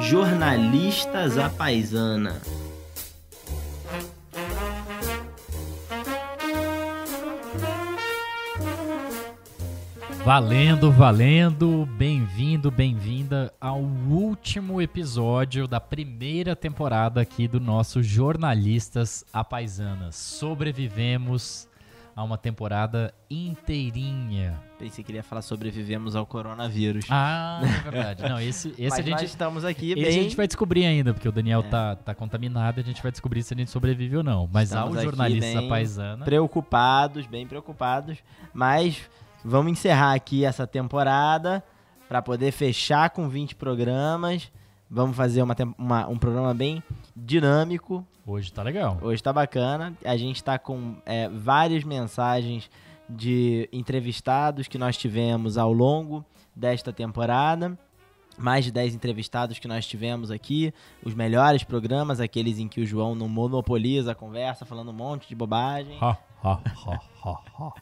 Jornalistas à Paisana. Valendo, valendo, bem-vindo, bem-vinda ao último episódio da primeira temporada aqui do nosso Jornalistas Apaisanas. Sobrevivemos a uma temporada inteirinha. Pensei que ele ia falar sobrevivemos ao coronavírus. Ah, é verdade. Não, esse, esse Mas a gente estamos aqui esse bem... a gente vai descobrir ainda, porque o Daniel É. tá, tá contaminado e a gente vai descobrir se a gente sobrevive ou não. Mas Estamos ao aqui Jornalistas bem Apaisana... preocupados, bem preocupados, mas vamos encerrar aqui essa temporada para poder fechar com 20 programas. Vamos fazer uma, uma- um programa bem dinâmico. Hoje tá legal. Hoje tá bacana. A gente tá com é, várias mensagens de entrevistados que nós tivemos ao longo desta temporada. Mais de 10 entrevistados que nós tivemos aqui. Os melhores programas, aqueles em que o João não monopoliza a conversa, falando um monte de bobagem. Ha, ha, ha, ha, ha.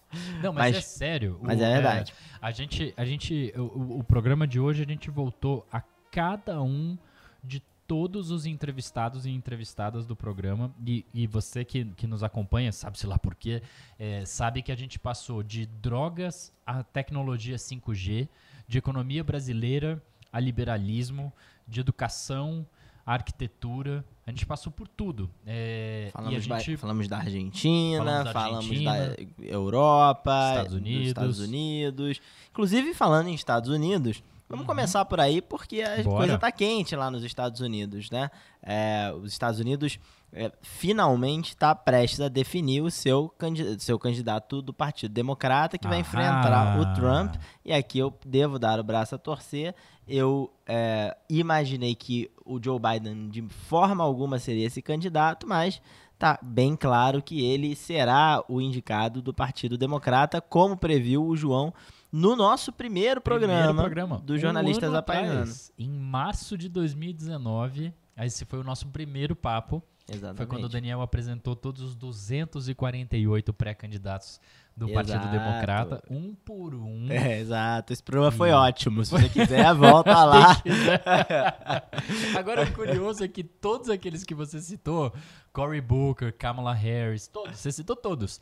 Não, mas, Mas- é sério. mas o- é verdade. A gente, a gente, o- o, o programa de hoje a gente voltou a cada um de todos os entrevistados e entrevistadas do programa e, e você que, que nos acompanha, sabe-se lá por quê, é, sabe que a gente passou de drogas à tecnologia 5G, de economia brasileira a liberalismo, de educação à arquitetura, a gente passou por tudo. É, Falamos, gente falamos da Argentina, Falamos da falamos Argentina, da Europa, Estados dos Unidos. Estados Unidos. Inclusive, falando em Estados Unidos, vamos começar por aí, porque a Uhum. Bora. coisa tá quente lá nos Estados Unidos, né? É, os Estados Unidos é, finalmente está prestes a definir o seu, seu candidato do Partido Democrata, que vai Aham. enfrentar o Trump. E aqui eu devo dar o braço a torcer. Eu é, imaginei que o Joe Biden de forma alguma seria esse candidato, mas tá bem claro que ele será o indicado do Partido Democrata, como previu o João no nosso primeiro programa, Primeiro programa. do Jornalistas um atrás, Em março de 2019, esse foi o nosso primeiro papo. Exatamente. Foi quando o Daniel apresentou todos os 248 pré-candidatos do Partido Exato. Democrata, um por um. É, exato. Esse programa foi E- ótimo. Se você quiser, volta lá. Quiser. Agora, o curioso é que todos aqueles que você citou, Cory Booker, Kamala Harris, todos, você citou todos,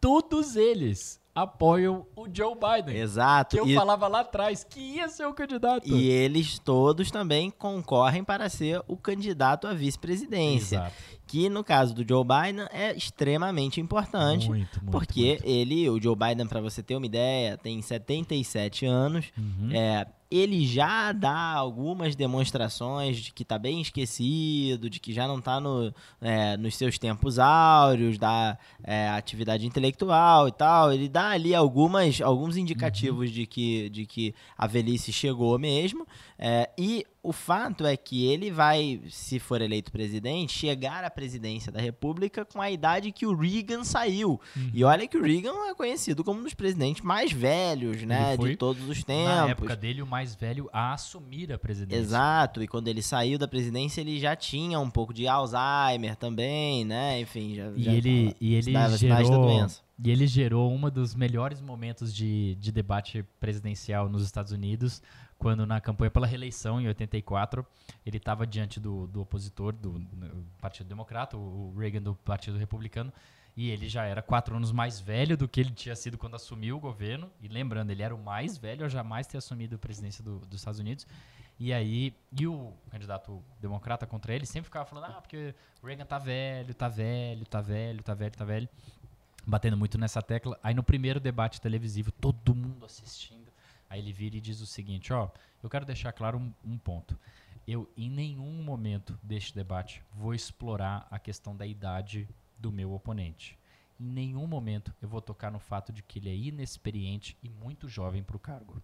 todos eles apoiam o Joe Biden. Exato. Que eu E- falava lá atrás que ia ser o candidato. E eles todos também concorrem para ser o candidato à vice-presidência. Exato. Que no caso do Joe Biden é extremamente importante. Muito, muito. porque muito. ele, o Joe Biden, para você ter uma ideia, tem 77 anos. Uhum. É, ele já dá algumas demonstrações de que tá bem esquecido, de que já não tá no, é, nos seus tempos áureos da é, atividade intelectual e tal. Ele dá ali algumas, alguns indicativos de, que, de que a velhice chegou mesmo. É, e o fato é que ele vai, se for eleito presidente, chegar à presidência da República com a idade que o Reagan saiu. Uhum. E olha que o Reagan é conhecido como um dos presidentes mais velhos, né, foi, de todos os tempos. Na época dele, o mais velho a assumir a presidência. Exato, e quando ele saiu da presidência, ele já tinha um pouco de Alzheimer também, né? Enfim, já, E já ele, tava- e ele sinais da gerou, doença. e ele gerou um dos melhores momentos de, de debate presidencial nos Estados Unidos, quando na campanha pela reeleição, em 84, ele estava diante do, do opositor do, do Partido Democrata, o Reagan do Partido Republicano, e ele já era quatro anos mais velho do que ele tinha sido quando assumiu o governo. E lembrando, ele era o mais velho a jamais ter assumido a presidência do- dos Estados Unidos. E aí, e o candidato democrata contra ele sempre ficava falando, ah, porque o Reagan tá velho, tá velho, tá velho, tá velho, tá velho. Batendo muito nessa tecla. Aí no primeiro debate televisivo, todo mundo assistindo. Aí ele vira e diz o seguinte, ó, eu quero deixar claro um, um ponto. Eu, em nenhum momento deste debate, vou explorar a questão da idade do meu oponente. Em nenhum momento eu vou tocar no fato de que ele é inexperiente e muito jovem para o cargo.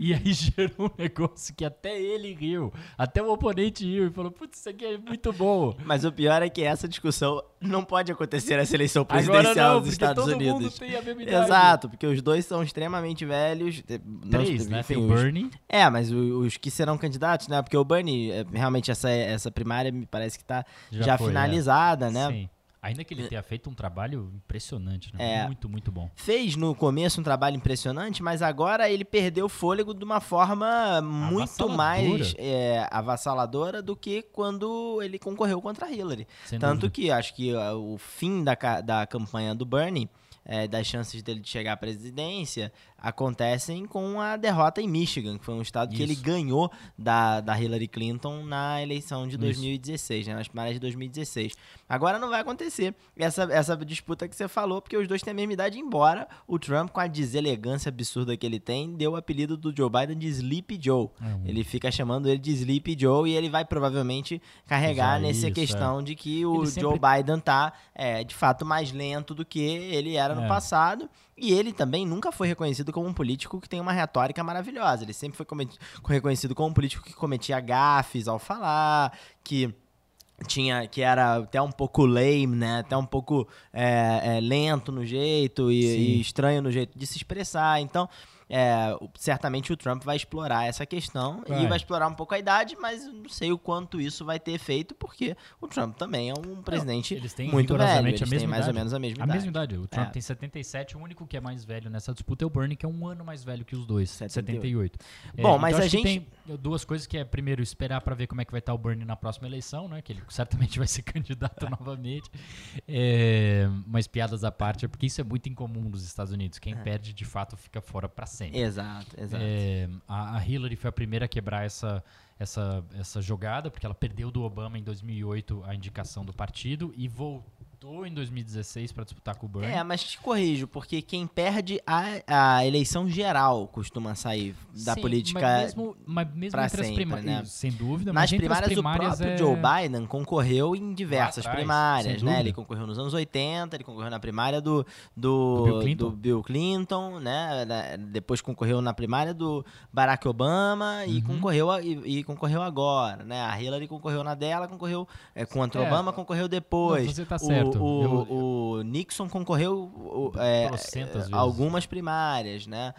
E aí gerou um negócio que até ele riu, até o oponente riu e falou: Putz, isso aqui é muito bom. Mas o pior é que essa discussão não pode acontecer nessa eleição presidencial não, dos Estados todo Unidos. mundo tem a mesma idade. Exato, porque os dois são extremamente velhos. não- Três, né? enfim, Tem o os- Bernie. É, mas o- os que serão candidatos, né? Porque o Bernie, eh, realmente, essa, essa primária me parece que tá Já já, foi, finalizada, é. né? Sim. Ainda que ele tenha feito um trabalho impressionante, né? É, muito, muito bom. Fez no começo um trabalho impressionante, mas agora ele perdeu o fôlego de uma forma muito mais é, avassaladora do que quando ele concorreu contra a Hillary. Sem Tanto dúvida. que acho que o fim da, da campanha do Bernie é, das chances dele de chegar à presidência acontecem com a derrota em Michigan, que foi um estado Isso. que ele ganhou da, da Hillary Clinton na eleição de 2016, né, nas primárias de 2016. Agora não vai acontecer essa, essa disputa que você falou, porque os dois têm a mesma idade, embora o Trump, com a deselegância absurda que ele tem, deu o apelido do Joe Biden de Sleepy Joe. Uhum. Ele fica chamando ele de Sleepy Joe e ele vai provavelmente carregar nessa isso, questão é. de que o sempre... Joe Biden tá, é, de fato, mais lento do que ele era no é. passado. E ele também nunca foi reconhecido como um político que tem uma retórica maravilhosa. Ele sempre foi reconhecido como um político que cometia gafes ao falar, que tinha que era até um pouco lame, né? Até um pouco é, é, lento no jeito e, e, estranho no jeito de se expressar. Então, é, certamente o Trump vai explorar essa questão vai. e vai explorar um pouco a idade, mas não sei o quanto isso vai ter efeito, porque o Trump também é um presidente não, muito velho. Eles têm mais ou menos a mesma a idade. mesma idade. O Trump é. tem 77, o único que é mais velho nessa disputa é o Bernie, que é um ano mais velho que os dois, 78. 78. É, Bom, mas então a gente tem duas coisas que é primeiro esperar para ver como é que vai estar o Bernie na próxima eleição, né? Que ele certamente vai ser candidato novamente. É, mas piadas à parte, porque isso é muito incomum nos Estados Unidos. Quem é. perde de fato fica fora para sempre sempre. Exato, exato. É, a, a, Hillary foi a primeira a quebrar essa, essa, essa jogada, porque ela perdeu do Obama em 2008 a indicação do partido e voltou voltou em 2016 para disputar com o Bernie. É, mas te corrijo, porque quem perde a, a eleição geral costuma sair da Sim, política mas mesmo, mas mesmo entre sempre, as primárias, né? sem dúvida. Nas primárias, primárias, o próprio é... Joe Biden concorreu em diversas atrás, primárias, né? Ele concorreu nos anos 80, ele concorreu na primária do, do, do, Bill, Clinton. do Bill, Clinton. né? Depois concorreu na primária do Barack Obama uhum. e, concorreu e, e, concorreu agora, né? A Hillary concorreu na dela, concorreu é, contra o é, Obama, concorreu depois. Não, você tá certo. O, o, eu, o Nixon concorreu é, algumas primárias, né?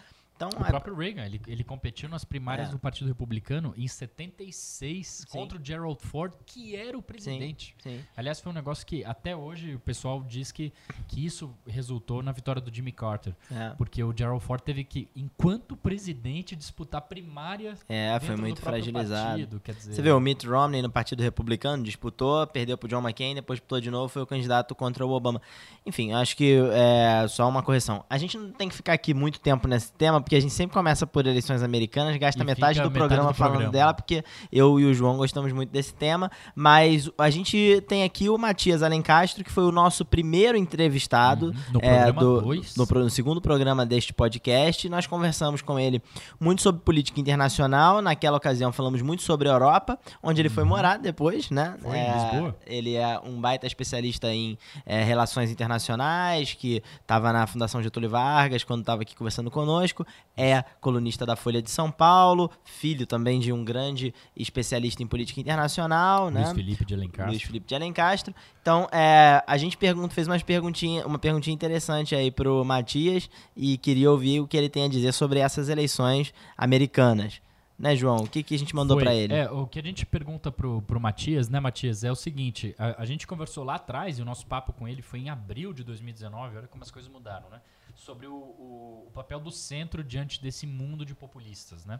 Então, o próprio Reagan, ele, ele competiu nas primárias é. do Partido Republicano em 76 sim. contra o Gerald Ford, que era o presidente. Sim, sim. Aliás, foi um negócio que até hoje o pessoal diz que, que isso resultou na vitória do Jimmy Carter. É. Porque o Gerald Ford teve que, enquanto presidente, disputar primária. É, foi muito fragilizado. Partido, dizer... Você vê, o Mitt Romney no Partido Republicano disputou, perdeu pro John McCain, depois disputou de novo, foi o candidato contra o Obama. Enfim, acho que é só uma correção. A gente não tem que ficar aqui muito tempo nesse tema, porque a gente sempre começa por eleições americanas, gasta metade do, metade programa do falando programa. dela, porque eu e o João gostamos muito desse tema. Mas a gente tem aqui o Matias Alencastro, que foi o nosso primeiro entrevistado uhum. no, é, do, no, no, segundo programa deste podcast. Nós conversamos com ele muito sobre política internacional. Naquela ocasião falamos muito sobre a Europa, onde ele uhum. foi morar depois, né? Foi é, em Lisboa. Ele é um baita especialista em é, relações internacionais, que estava na Fundação Getúlio Vargas quando estava aqui conversando conosco é colunista da Folha de São Paulo, filho também de um grande especialista em política internacional, Luiz né? Felipe de Alencastro. Luiz Felipe de Alencastro. Então, é, a gente pergunta, fez umas perguntinha, uma perguntinha interessante aí pro Matias e queria ouvir o que ele tem a dizer sobre essas eleições americanas. Né, João? O que, que a gente mandou para ele? É, o que a gente pergunta pro, pro Matias, né, Matias, é o seguinte: a, a gente conversou lá atrás e o nosso papo com ele foi em abril de 2019, olha como as coisas mudaram, né? Sobre o, o, o, papel do centro diante desse mundo de populistas, né?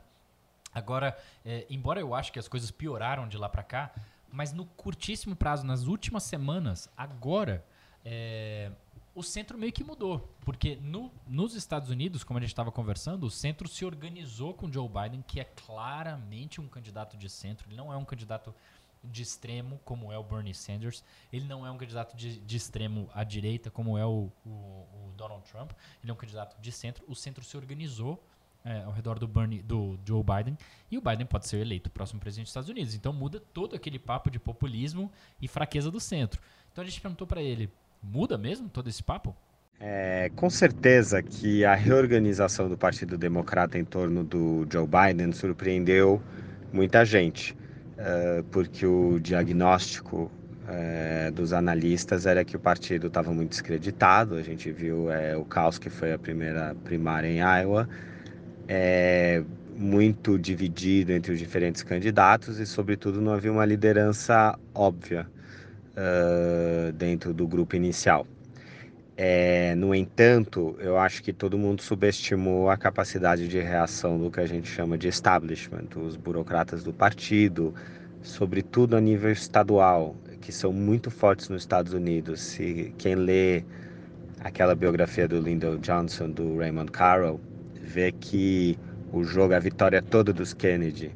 Agora, é, embora eu acho que as coisas pioraram de lá para cá, mas no curtíssimo prazo, nas últimas semanas, agora, é, o centro meio que mudou. Porque no, nos Estados Unidos, como a gente estava conversando, o centro se organizou com Joe Biden, que é claramente um candidato de centro. Ele não é um candidato de extremo, como é o Bernie Sanders. Ele não é um candidato de, de extremo à direita, como é o, o, o, Donald Trump. Ele é um candidato de centro. O centro se organizou é, ao redor do, Bernie, do Joe Biden e o Biden pode ser eleito o próximo presidente dos Estados Unidos. Então muda todo aquele papo de populismo e fraqueza do centro. Então a gente perguntou para ele: muda mesmo todo esse papo? É, com certeza que a reorganização do Partido Democrata em torno do Joe Biden surpreendeu muita gente. Eh, porque o diagnóstico é, dos analistas era que o partido estava muito descreditado. A gente viu é, o caos que foi a primeira primária em Iowa, muito dividido entre os diferentes candidatos e, sobretudo, não havia uma liderança óbvia. dentro do grupo inicial. É, no entanto, eu acho que todo mundo subestimou a capacidade de reação do que a gente chama de establishment, os burocratas do partido, sobretudo a nível estadual, que são muito fortes nos Estados Unidos. Se quem lê aquela biografia do Lyndon Johnson, do Raymond Carroll, vê que o jogo, a vitória toda dos Kennedy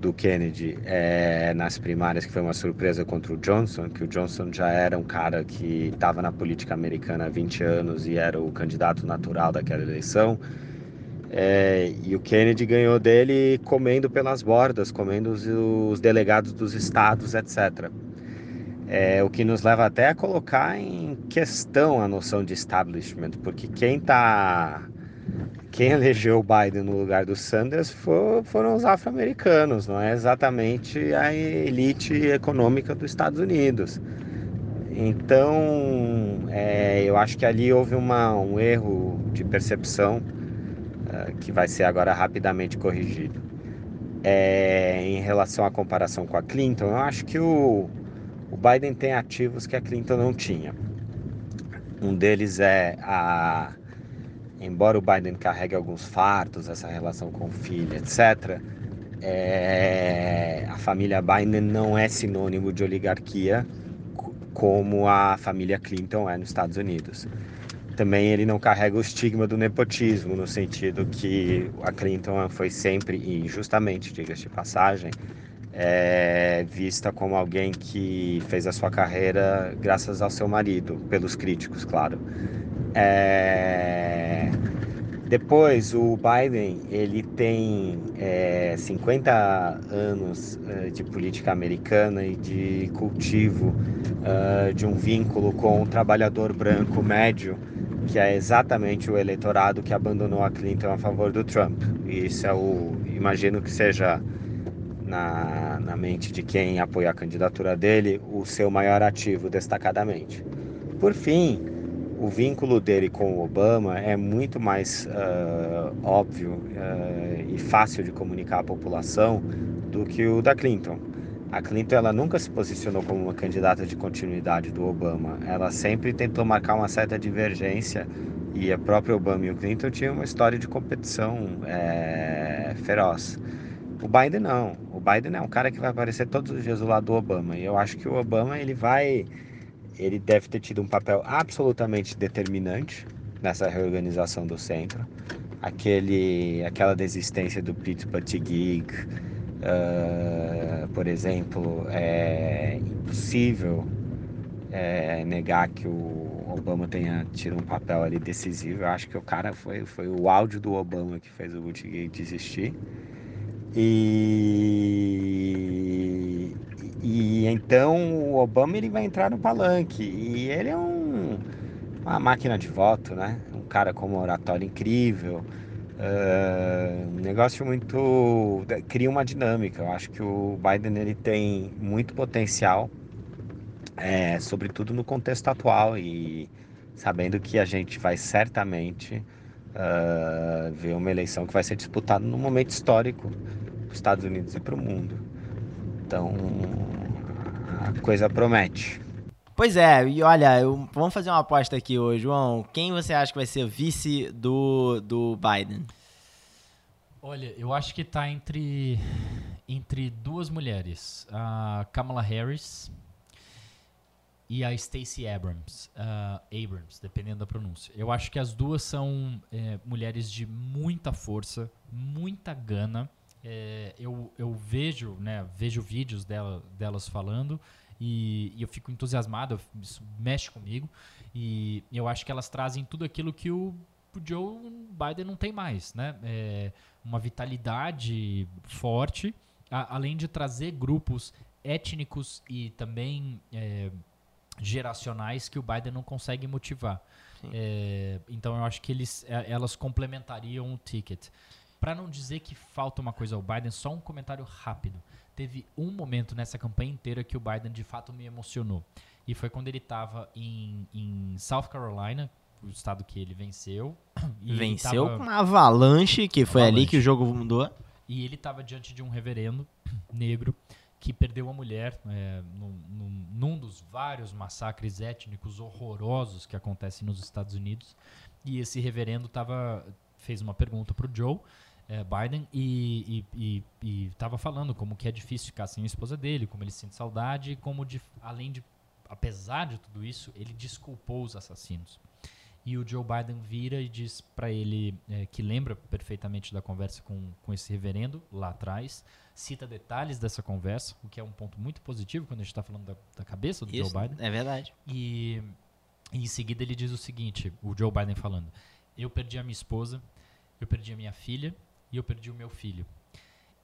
do Kennedy é, nas primárias, que foi uma surpresa contra o Johnson, que o Johnson já era um cara que estava na política americana há 20 anos e era o candidato natural daquela eleição. É, e o Kennedy ganhou dele comendo pelas bordas, comendo os, os delegados dos estados, etc. É, o que nos leva até a colocar em questão a noção de establishment, porque quem está quem elegeu o Biden no lugar do Sanders for, foram os afro-americanos, não é exatamente a elite econômica dos Estados Unidos. Então, é, eu acho que ali houve uma, um erro de percepção uh, que vai ser agora rapidamente corrigido. É, em relação à comparação com a Clinton, eu acho que o, o Biden tem ativos que a Clinton não tinha. Um deles é a embora o Biden carregue alguns fartos, essa relação com o filho, etc., é, a família Biden não é sinônimo de oligarquia como a família Clinton é nos Estados Unidos. Também ele não carrega o estigma do nepotismo, no sentido que a Clinton foi sempre, e justamente, diga-se de passagem, é, vista como alguém que fez a sua carreira graças ao seu marido, pelos críticos, claro. É... Depois, o Biden ele tem é, 50 anos uh, de política americana e de cultivo uh, de um vínculo com o trabalhador branco médio, que é exatamente o eleitorado que abandonou a Clinton a favor do Trump. E isso é o, imagino que seja na, na mente de quem apoia a candidatura dele, o seu maior ativo destacadamente. Por fim, o vínculo dele com o Obama é muito mais uh, óbvio uh, e fácil de comunicar à população do que o da Clinton. A Clinton ela nunca se posicionou como uma candidata de continuidade do Obama. Ela sempre tentou marcar uma certa divergência e a própria Obama e o Clinton tinham uma história de competição é, feroz. O Biden não. O Biden é um cara que vai aparecer todos os dias do lado do Obama. E eu acho que o Obama ele vai ele deve ter tido um papel absolutamente determinante nessa reorganização do centro. Aquele, aquela desistência do Pete Buttigieg, uh, por exemplo, é impossível é, negar que o Obama tenha tido um papel ali decisivo. Eu acho que o cara foi, foi o áudio do Obama que fez o Buttigieg desistir. E e então o Obama ele vai entrar no palanque e ele é um, uma máquina de voto, né? Um cara com uma oratória incrível, uh, um negócio muito cria uma dinâmica. Eu acho que o Biden ele tem muito potencial, é, sobretudo no contexto atual e sabendo que a gente vai certamente uh, ver uma eleição que vai ser disputada num momento histórico para os Estados Unidos e para o mundo. Então a coisa promete. Pois é, e olha, eu, vamos fazer uma aposta aqui hoje, João. Quem você acha que vai ser vice do, do Biden? Olha, eu acho que está entre, entre duas mulheres, a Kamala Harris e a Stacey Abrams, uh, Abrams, dependendo da pronúncia. Eu acho que as duas são é, mulheres de muita força, muita gana é, eu, eu vejo, né, vejo vídeos dela, delas falando e, e eu fico entusiasmado, isso mexe comigo e eu acho que elas trazem tudo aquilo que o, Joe Biden não tem mais, né? É, uma vitalidade forte, a, além de trazer grupos étnicos e também geracionais que o Biden não consegue motivar. É, então eu acho que eles, é, elas complementariam o ticket. Para não dizer que falta uma coisa ao Biden, só um comentário rápido. Teve um momento nessa campanha inteira que o Biden de fato me emocionou. E foi quando ele estava em, em South Carolina, o estado que ele venceu. venceu com uma avalanche, que foi avalanche. ali que o jogo mudou. E ele estava diante de um reverendo negro que perdeu uma mulher é, num, num, num, dos vários massacres étnicos horrorosos que acontecem nos Estados Unidos. E esse reverendo tava, fez uma pergunta para o Joe é, Biden e estava falando como que é difícil ficar sem a esposa dele, como ele sente saudade e como, de, além de, apesar de tudo isso, ele desculpou os assassinos. E o Joe Biden vira e diz para ele é, que lembra perfeitamente da conversa com, com esse reverendo lá atrás, cita detalhes dessa conversa, o que é um ponto muito positivo quando a gente está falando da, da, cabeça do Isso, Joe Biden. É verdade. E, e em seguida ele diz o seguinte: o Joe Biden falando, eu perdi a minha esposa, eu perdi a minha filha e eu perdi o meu filho.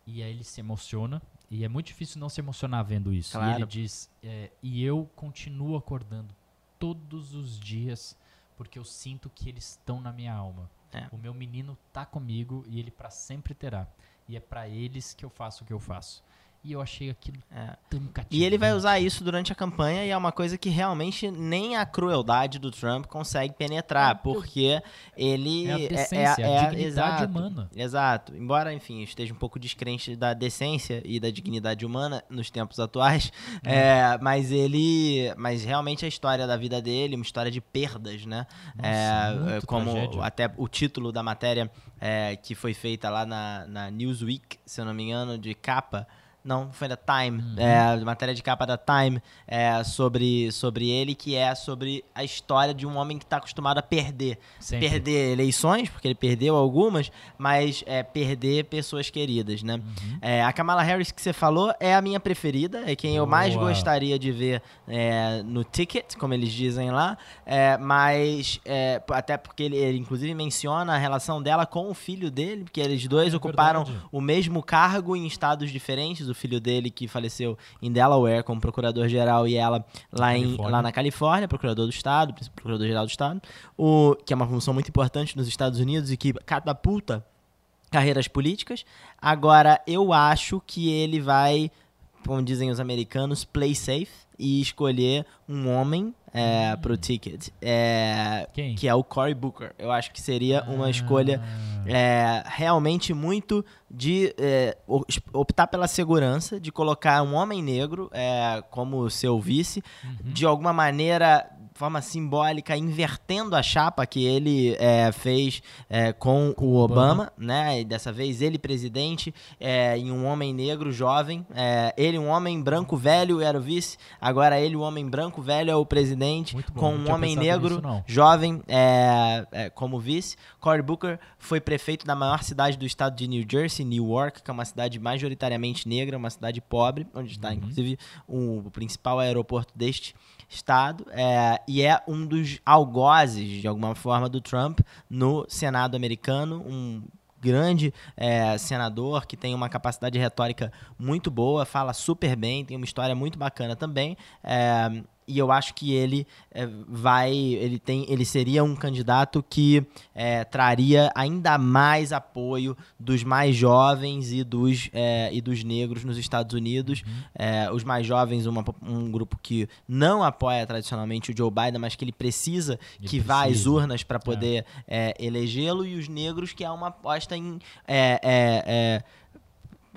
E aí ele se emociona, e é muito difícil não se emocionar vendo isso. Claro. E ele diz: é, E eu continuo acordando todos os dias porque eu sinto que eles estão na minha alma. É. O meu menino tá comigo e ele para sempre terá. E é para eles que eu faço o que eu faço. E eu achei aquilo é. tão cativante. E ele vai usar isso durante a campanha e é uma coisa que realmente nem a crueldade do Trump consegue penetrar, é, porque ele é a, decência, é, é, a dignidade exato, humana. Exato. Embora, enfim, esteja um pouco descrente da decência e da dignidade humana nos tempos atuais, hum. é, mas ele, mas realmente a história da vida dele, uma história de perdas, né? Nossa, é, como tragédia. até o título da matéria é, que foi feita lá na, na Newsweek, se eu não me engano, de capa não, foi da Time. Uhum. É, matéria de capa da Time é, sobre, sobre ele, que é sobre a história de um homem que está acostumado a perder. Sempre. Perder eleições, porque ele perdeu algumas, mas é, perder pessoas queridas, né? Uhum. É, a Kamala Harris que você falou é a minha preferida, é quem Boa. eu mais gostaria de ver é, no ticket, como eles dizem lá, é, mas é, até porque ele, ele, inclusive menciona a relação dela com o filho dele, porque eles dois ocuparam verdade. o mesmo cargo em estados diferentes, o filho dele que faleceu em Delaware como procurador-geral e ela lá, em, lá na Califórnia, procurador do Estado, procurador-geral do Estado, o, que é uma função muito importante nos Estados Unidos e que catapulta carreiras políticas. Agora, eu acho que ele vai, como dizem os americanos, play safe e escolher um homem é, hum. pro ticket. É, que é o Cory Booker. Eu acho que seria uma ah. escolha é, realmente muito de é, optar pela segurança, de colocar um homem negro é, como seu vice, uhum. de alguma maneira forma simbólica, invertendo a chapa que ele é, fez é, com o Obama, Obama, né? E dessa vez ele presidente é, em um homem negro jovem, é, ele um homem branco velho era o vice, agora ele um homem branco velho é o presidente, com um homem negro nisso, jovem é, é, como vice. Cory Booker foi prefeito da maior cidade do estado de New Jersey, Newark, que é uma cidade majoritariamente negra, uma cidade pobre, onde está uhum. inclusive o, o principal aeroporto deste estado é, e é um dos algozes, de alguma forma, do Trump no Senado americano, um grande é, senador que tem uma capacidade retórica muito boa, fala super bem, tem uma história muito bacana também. É, e eu acho que ele é, vai, ele tem, ele seria um candidato que é, traria ainda mais apoio dos mais jovens e dos, é, e dos negros nos Estados Unidos. Uhum. É, os mais jovens, uma, um grupo que não apoia tradicionalmente o Joe Biden, mas que ele precisa ele que precisa. vá às urnas para poder é. É, elegê-lo, e os negros que é uma aposta em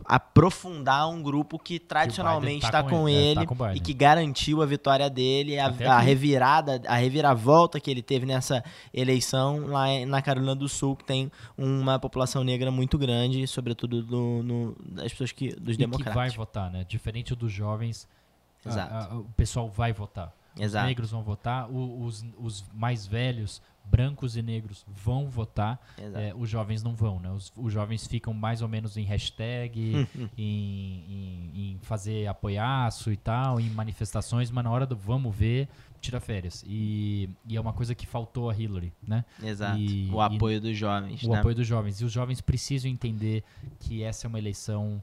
aprofundar um grupo que tradicionalmente está tá com, com, ele, é, tá com e que garantiu a vitória dele, a, a, revirada, a reviravolta que ele teve nessa eleição lá na Carolina do Sul, que tem uma população negra muito grande, sobretudo do, no, das pessoas que dos e democratas. que vai votar, né? Diferente dos jovens, a, a, o pessoal vai votar. Exato. Os negros vão votar, os, os mais velhos brancos e negros vão votar, é, os jovens não vão, né? Os, os, jovens ficam mais ou menos em hashtag, em, em, em, fazer apoiaço e tal, em manifestações, mas na hora do vamos ver, tira férias. E, e é uma coisa que faltou a Hillary, né? Exato. E, o apoio e, dos jovens. O né? apoio dos jovens. E os jovens precisam entender que essa é uma eleição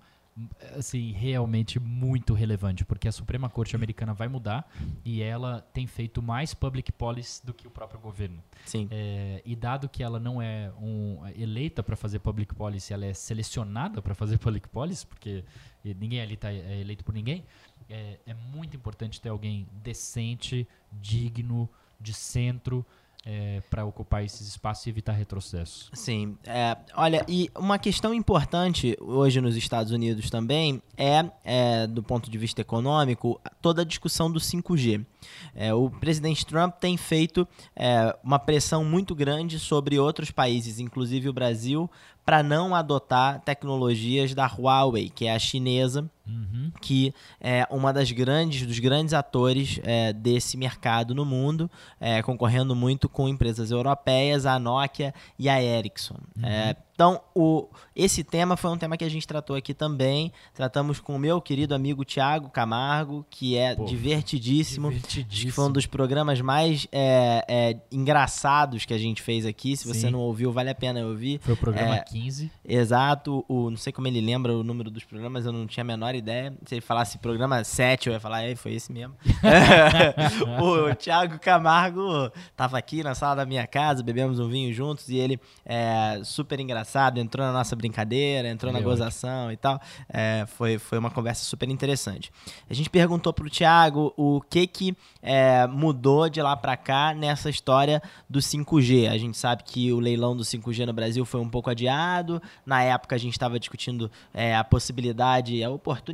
assim, realmente muito relevante, porque a Suprema Corte Americana vai mudar e ela tem feito mais public policy do que o próprio governo. Sim. É, e dado que ela não é um, eleita para fazer public policy, ela é selecionada para fazer public policy, porque ninguém ali está é eleito por ninguém, é, é muito importante ter alguém decente, digno, de centro, é, para ocupar esses espaços e evitar retrocesso. Sim. É, olha, e uma questão importante hoje nos Estados Unidos também é, é do ponto de vista econômico, toda a discussão do 5G. É, o presidente Trump tem feito é, uma pressão muito grande sobre outros países, inclusive o Brasil, para não adotar tecnologias da Huawei, que é a chinesa, uhum. que é uma das grandes dos grandes atores é, desse mercado no mundo, é, concorrendo muito com empresas europeias, a Nokia e a Ericsson. Uhum. É, então, o, esse tema foi um tema que a gente tratou aqui também. Tratamos com o meu querido amigo Tiago Camargo, que é Pô, divertidíssimo. divertidíssimo. Foi um dos programas mais é, é, engraçados que a gente fez aqui. Se Sim. você não ouviu, vale a pena ouvir. Foi o programa é, 15. Exato. O, não sei como ele lembra o número dos programas, eu não tinha a menor ideia. Se ele falasse programa 7, eu ia falar, foi esse mesmo. o Tiago Camargo estava aqui na sala da minha casa, bebemos um vinho juntos e ele é super engraçado engraçado, entrou na nossa brincadeira, entrou na gozação e tal. É, foi, foi uma conversa super interessante. A gente perguntou pro Thiago o que que é, mudou de lá para cá nessa história do 5G. A gente sabe que o leilão do 5G no Brasil foi um pouco adiado. Na época a gente estava discutindo é, a possibilidade, a oportunidade,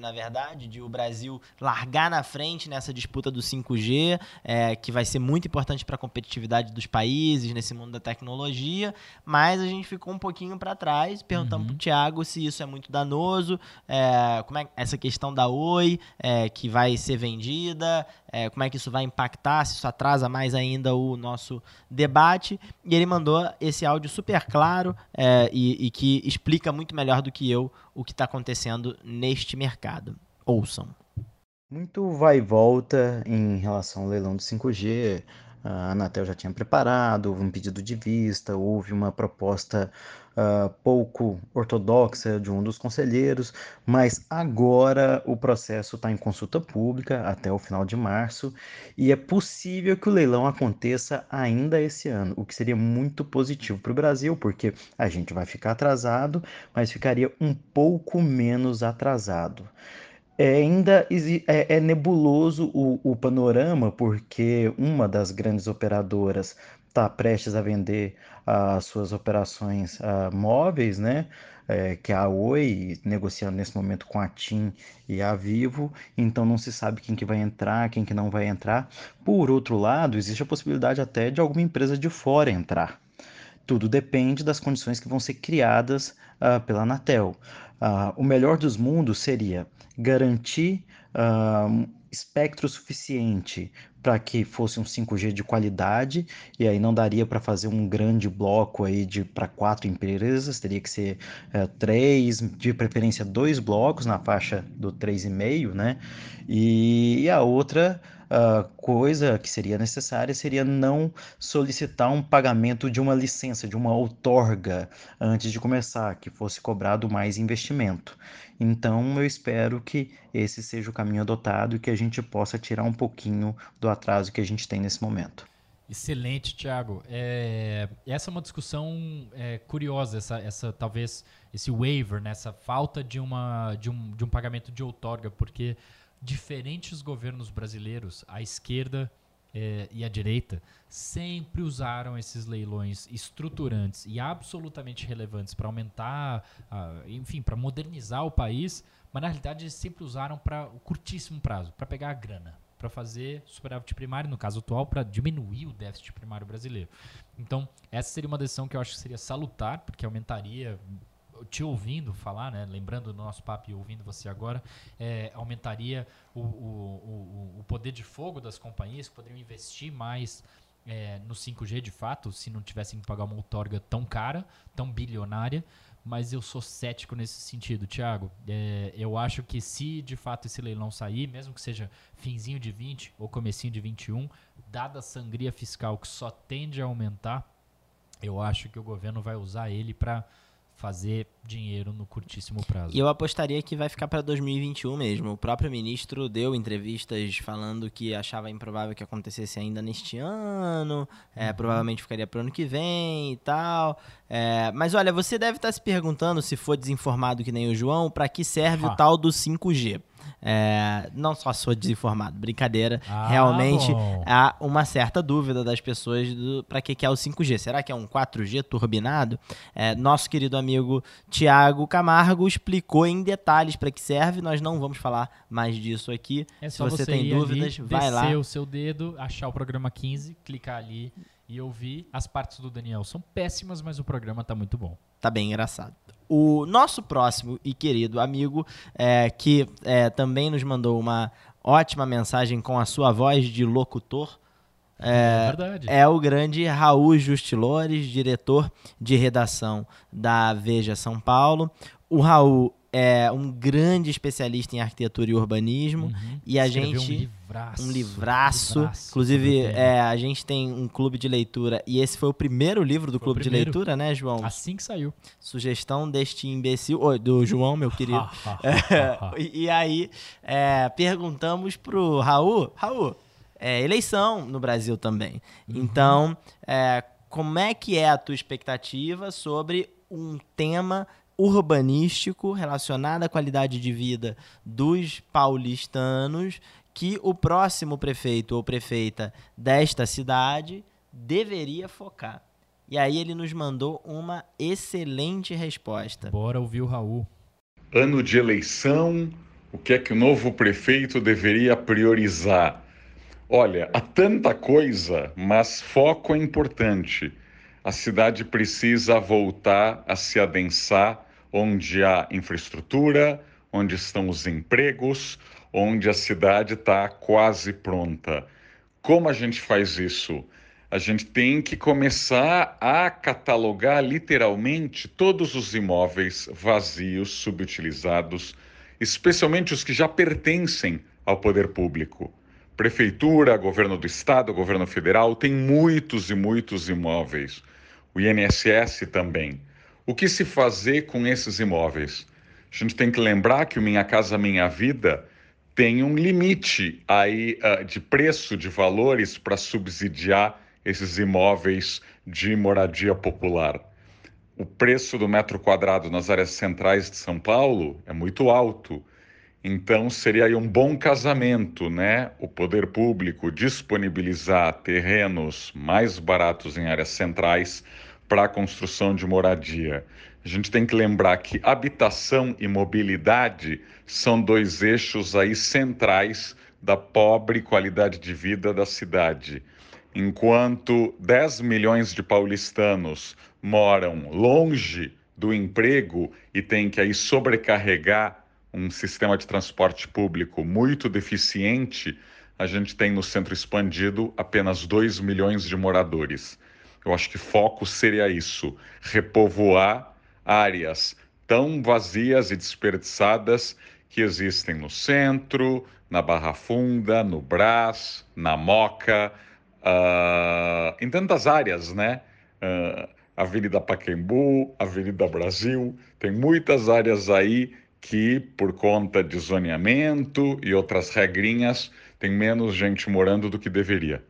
na verdade, de o Brasil largar na frente nessa disputa do 5G, é, que vai ser muito importante para a competitividade dos países nesse mundo da tecnologia. Mas a gente ficou um pouquinho para trás, perguntamos uhum. pro Thiago se isso é muito danoso, é, como é essa questão da Oi, é, que vai ser vendida, é, como é que isso vai impactar, se isso atrasa mais ainda o nosso debate. E ele mandou esse áudio super claro é, e, e que explica muito melhor do que eu o que está acontecendo neste mercado. Ouçam. Muito vai e volta em relação ao leilão do 5G a Anatel já tinha preparado, houve um pedido de vista, houve uma proposta uh, pouco ortodoxa de um dos conselheiros, mas agora o processo está em consulta pública até o final de março e é possível que o leilão aconteça ainda esse ano, o que seria muito positivo para o Brasil, porque a gente vai ficar atrasado, mas ficaria um pouco menos atrasado. É, ainda é, é nebuloso o, o, panorama, porque uma das grandes operadoras está prestes a vender as suas operações uh, móveis, né? É, que a Oi, negociando nesse momento com a TIM e a Vivo, então não se sabe quem que vai entrar, quem que não vai entrar. Por outro lado, existe a possibilidade até de alguma empresa de fora entrar. Tudo depende das condições que vão ser criadas uh, pela Anatel. Uh, o melhor dos mundos seria garantir espectro suficiente para que fosse um 5G de qualidade e aí não daria para fazer um grande bloco aí de para quatro empresas teria que ser uh, três de preferência dois blocos na faixa do 3,5 né? E, e a outra uh, coisa que seria necessária seria não solicitar um pagamento de uma licença, de uma outorga antes de começar, que fosse cobrado mais investimento. Então, eu espero que esse seja o caminho adotado e que a gente possa tirar um pouquinho do atraso que a gente tem nesse momento. Excelente, Thiago. É, essa é uma discussão é, curiosa, essa, essa talvez esse waiver, né, essa falta de, uma, de, um, de um pagamento de outorga, porque diferentes governos brasileiros, a esquerda é, e a direita, sempre usaram esses leilões estruturantes e absolutamente relevantes para aumentar, enfim, para modernizar o país, mas na realidade eles sempre usaram para o curtíssimo prazo, para pegar a grana, para fazer superávit primário, no caso atual, para diminuir o déficit primário brasileiro. Então, essa seria uma decisão que eu acho que seria salutar, porque aumentaria te ouvindo falar, né, lembrando do nosso papo e ouvindo você agora, é, aumentaria o, o, o, o, poder de fogo das companhias que poderiam investir mais é, no 5G de fato, se não tivessem que pagar uma outorga tão cara, tão bilionária. Mas eu sou cético nesse sentido, Thiago. É, eu acho que se de fato esse leilão sair, mesmo que seja finzinho de 20 ou comecinho de 21, dada a sangria fiscal que só tende a aumentar, eu acho que o governo vai usar ele para fazer dinheiro no curtíssimo prazo. E eu apostaria que vai ficar para 2021 mesmo. O próprio ministro deu entrevistas falando que achava improvável que acontecesse ainda neste ano, é, uhum. provavelmente ficaria para o ano que vem e tal. É, mas olha, você deve estar tá se perguntando, se for desinformado que nem o João, para que serve ah. o tal do 5G. É, não só sou desinformado, brincadeira. Ah, realmente bom. há uma certa dúvida das pessoas para que, que é o 5G. Será que é um 4G turbinado? É, nosso querido amigo Tiago Camargo explicou em detalhes para que serve. Nós não vamos falar mais disso aqui. É Se você você tem dúvidas, ali, vai lá. o seu dedo, achar o programa 15, clicar ali e ouvir. As partes do Daniel são péssimas, mas o programa tá muito bom. Tá bem engraçado. O nosso próximo e querido amigo, é, que é, também nos mandou uma ótima mensagem com a sua voz de locutor, É, verdade. é o grande Raul Justilores, diretor de redação da Veja São Paulo. O Raul é um grande especialista em arquitetura e urbanismo. Uhum. E a Escreveu gente. Um livraço. Um livraço. livraço Inclusive, é, a gente tem um clube de leitura. E esse foi o primeiro livro do Foi clube de leitura, né, João? Assim que saiu. Sugestão deste imbecil. Oi, do João, meu querido. e, e aí, é, perguntamos pro Raul, Raul, é eleição no Brasil também. Então, é, como é que é a tua expectativa sobre um tema urbanístico relacionado à qualidade de vida dos paulistanos que o próximo prefeito ou prefeita desta cidade deveria focar? E aí ele nos mandou uma excelente resposta. Bora ouvir o Raul. ano de eleição, o que é que o novo prefeito deveria priorizar? Olha, há tanta coisa, mas foco é importante. A cidade precisa voltar a se adensar onde há infraestrutura, onde estão os empregos, onde a cidade está quase pronta. Como a gente faz isso? A gente tem que começar a catalogar literalmente todos os imóveis vazios, subutilizados, especialmente os que já pertencem ao poder público. Prefeitura, governo do estado, governo federal, tem muitos e muitos imóveis. O INSS também. O que se fazer com esses imóveis? A gente tem que lembrar que o Minha Casa Minha Vida tem um limite aí uh, de preço, de valores para subsidiar esses imóveis de moradia popular. O preço do metro quadrado nas áreas centrais de São Paulo é muito alto. Então seria aí um bom casamento, né? O poder público disponibilizar terrenos mais baratos em áreas centrais para a construção de moradia. A gente tem que lembrar que habitação e mobilidade são dois eixos aí centrais da pobre qualidade de vida da cidade. Enquanto 10 milhões de paulistanos moram longe do emprego e têm que aí sobrecarregar um sistema de transporte público muito deficiente, a gente tem no centro expandido apenas 2 milhões de moradores. Eu acho que foco seria isso: repovoar áreas tão vazias e desperdiçadas que existem no centro, na Barra Funda, no Brás, na Moca, uh, em tantas áreas, né? Uh, Avenida Paquembu, Avenida Brasil, tem muitas áreas aí que, por conta de zoneamento e outras regrinhas, tem menos gente morando do que deveria.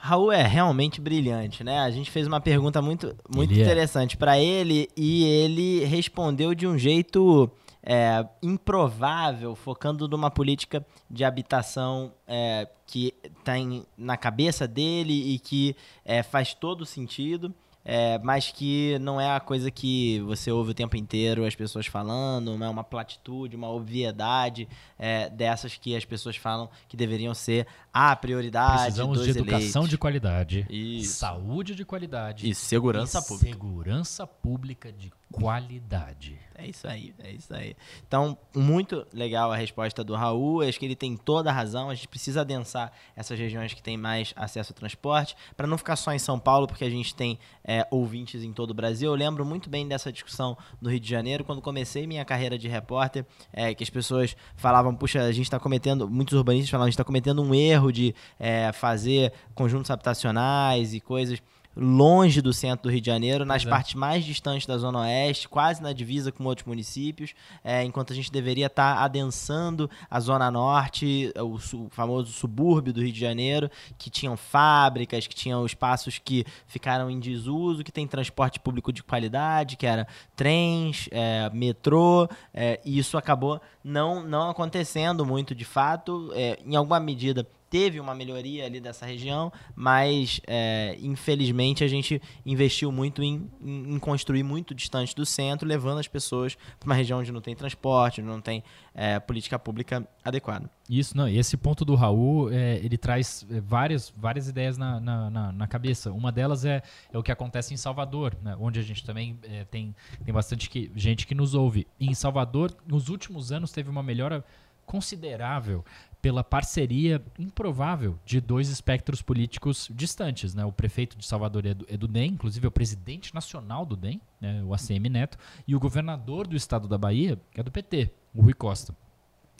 Raul é realmente brilhante, né? A gente fez uma pergunta muito, muito Ele é. interessante para ele e ele respondeu de um jeito é, improvável, focando numa política de habitação é, que está na cabeça dele e que é, faz todo sentido. É, mas que não é a coisa que você ouve o tempo inteiro as pessoas falando, não é uma platitude, uma obviedade é, dessas que as pessoas falam que deveriam ser a prioridade Precisamos de educação eleitos. de qualidade, Isso. saúde de qualidade E segurança e pública. Segurança pública de qualidade. É isso aí, é isso aí. Então, muito legal a resposta do Raul. Acho que ele tem toda a razão. A gente precisa adensar essas regiões que têm mais acesso ao transporte, para não ficar só em São Paulo, porque a gente tem é, ouvintes em todo o Brasil. Eu lembro muito bem dessa discussão no Rio de Janeiro, quando comecei minha carreira de repórter, é, que as pessoas falavam, puxa, a gente está cometendo, muitos urbanistas falavam, a gente está cometendo um erro de é, fazer conjuntos habitacionais e coisas longe do centro do Rio de Janeiro, nas é. partes mais distantes da Zona Oeste, quase na divisa com outros municípios, é, enquanto a gente deveria estar adensando a Zona Norte, o, su- o famoso subúrbio do Rio de Janeiro, que tinham fábricas, que tinham espaços que ficaram em desuso, que tem transporte público de qualidade, que era trens, é, metrô, é, e isso acabou não, não acontecendo muito de fato. É, em alguma medida teve uma melhoria ali dessa região, mas é, infelizmente a gente investiu muito em, em- construir muito distante do centro, levando as pessoas para uma região onde não tem transporte, não tem é, política pública adequada. Isso, não. E esse ponto do Raul, é, ele traz é, várias, várias ideias na, na, na- cabeça. Uma delas é, é o que acontece em Salvador, né, onde a gente também é, tem, tem bastante que- gente que nos ouve. Em Salvador, nos últimos anos, teve uma melhora considerável pela parceria improvável de dois espectros políticos distantes. Né? O prefeito de Salvador é do, é do DEM, inclusive é o presidente nacional do DEM, né, o ACM Neto, e o governador do estado da Bahia é do PT, o Rui Costa.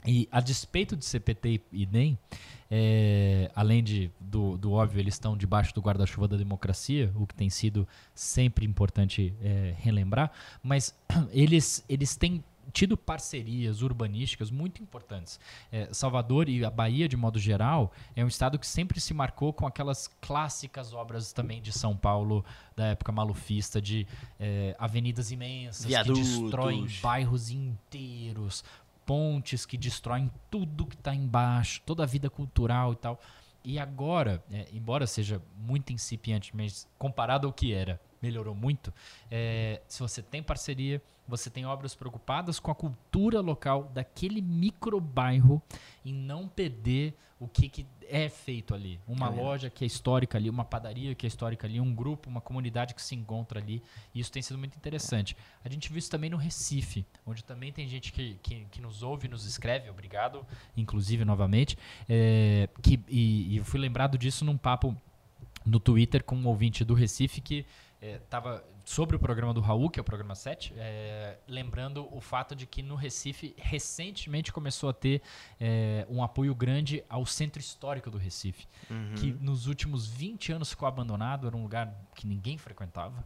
E a despeito de ser PT e DEM, é, além de, do, do óbvio, eles estão debaixo do guarda-chuva da democracia, o que tem sido sempre importante é, relembrar, mas eles, eles têm tido parcerias urbanísticas muito importantes. É, Salvador e a Bahia, de modo geral, é um estado que sempre se marcou com aquelas clássicas obras também de São Paulo, da época malufista, de é, avenidas imensas Viadutos. que destroem bairros inteiros, pontes que destroem tudo que está embaixo, toda a vida cultural e tal. E agora, é, embora seja muito incipiente, mas comparado ao que era, melhorou muito. É, se você tem parceria, você tem obras preocupadas com a cultura local daquele micro bairro e não perder o que, que é feito ali. Uma É loja que é histórica ali, uma padaria que é histórica ali, um grupo, uma comunidade que se encontra ali. E isso tem sido muito interessante. A gente viu isso também no Recife, onde também tem gente que, que, que nos ouve nos escreve, obrigado, inclusive, novamente. é, que, e, e eu fui lembrado disso num papo no Twitter com um ouvinte do Recife que estava sobre o programa do Raul, que é o programa 7, é, lembrando o fato de que no Recife recentemente começou a ter é, um apoio grande ao centro histórico do Recife, que nos últimos 20 anos ficou abandonado, era um lugar que ninguém frequentava,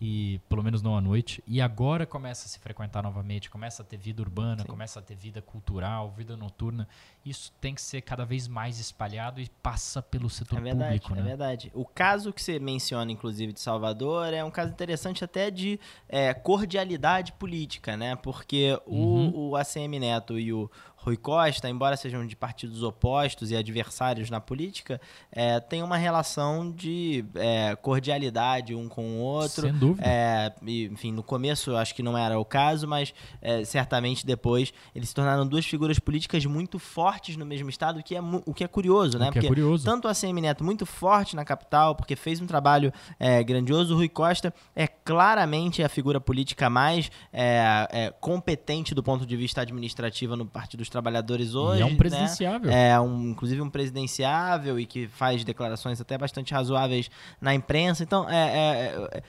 e pelo menos não à noite, e agora começa a se frequentar novamente, começa a ter vida urbana, Sim. começa a ter vida cultural, vida noturna. Isso tem que ser cada vez mais espalhado e passa pelo setor É verdade, público, é né? verdade. O caso que você menciona, inclusive, de Salvador, é um caso interessante até de é, cordialidade política, né? Porque Uhum. o, o ACM Neto e o Rui Costa, embora sejam de partidos opostos e adversários na política, é, têm uma relação de é, cordialidade um com o outro. Sem dúvida. É, enfim, no começo acho que não era o caso, mas é, certamente depois eles se tornaram duas figuras políticas muito fortes no mesmo estado, o que é, o que é curioso, né? o que é curioso. Tanto o ACM Neto muito forte na capital, porque fez um trabalho é, grandioso, o Rui Costa é claramente a figura política mais é, é, competente do ponto de vista administrativo no Partido dos Trabalhadores hoje. e é um né? presidenciável. É um, inclusive um presidenciável e que faz declarações até bastante razoáveis na imprensa. Então, é, é- é-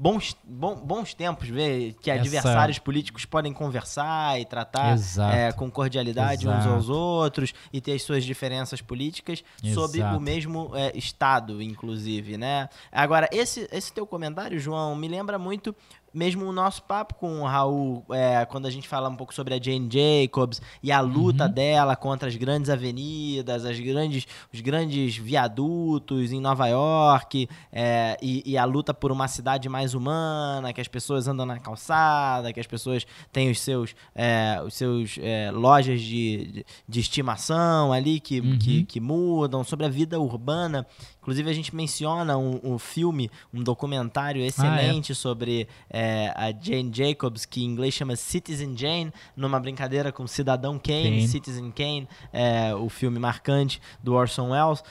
bons, bom- bons tempos ver que Essa- adversários políticos podem conversar e tratar é, com cordialidade uns Exato. aos outros e ter as suas diferenças políticas sobre Exato. o mesmo é, estado, inclusive, né? Agora, esse, esse teu comentário, João, me lembra muito mesmo o nosso papo com o Raul, é, quando a gente fala um pouco sobre a Jane Jacobs e a luta Uhum. dela contra as grandes avenidas, as grandes, os grandes viadutos em Nova York, é, e, e a luta por uma cidade mais humana, que as pessoas andam na calçada, que as pessoas têm os seus, é, os seus é, lojas de, de, estimação ali que, Uhum. que, que mudam, sobre a vida urbana. Inclusive, a gente menciona um, um filme, um documentário excelente sobre é, a Jane Jacobs, que em inglês chama Citizen Jane, numa brincadeira com Cidadão Kane, Kane. Citizen Kane, é, o filme marcante do Orson Welles.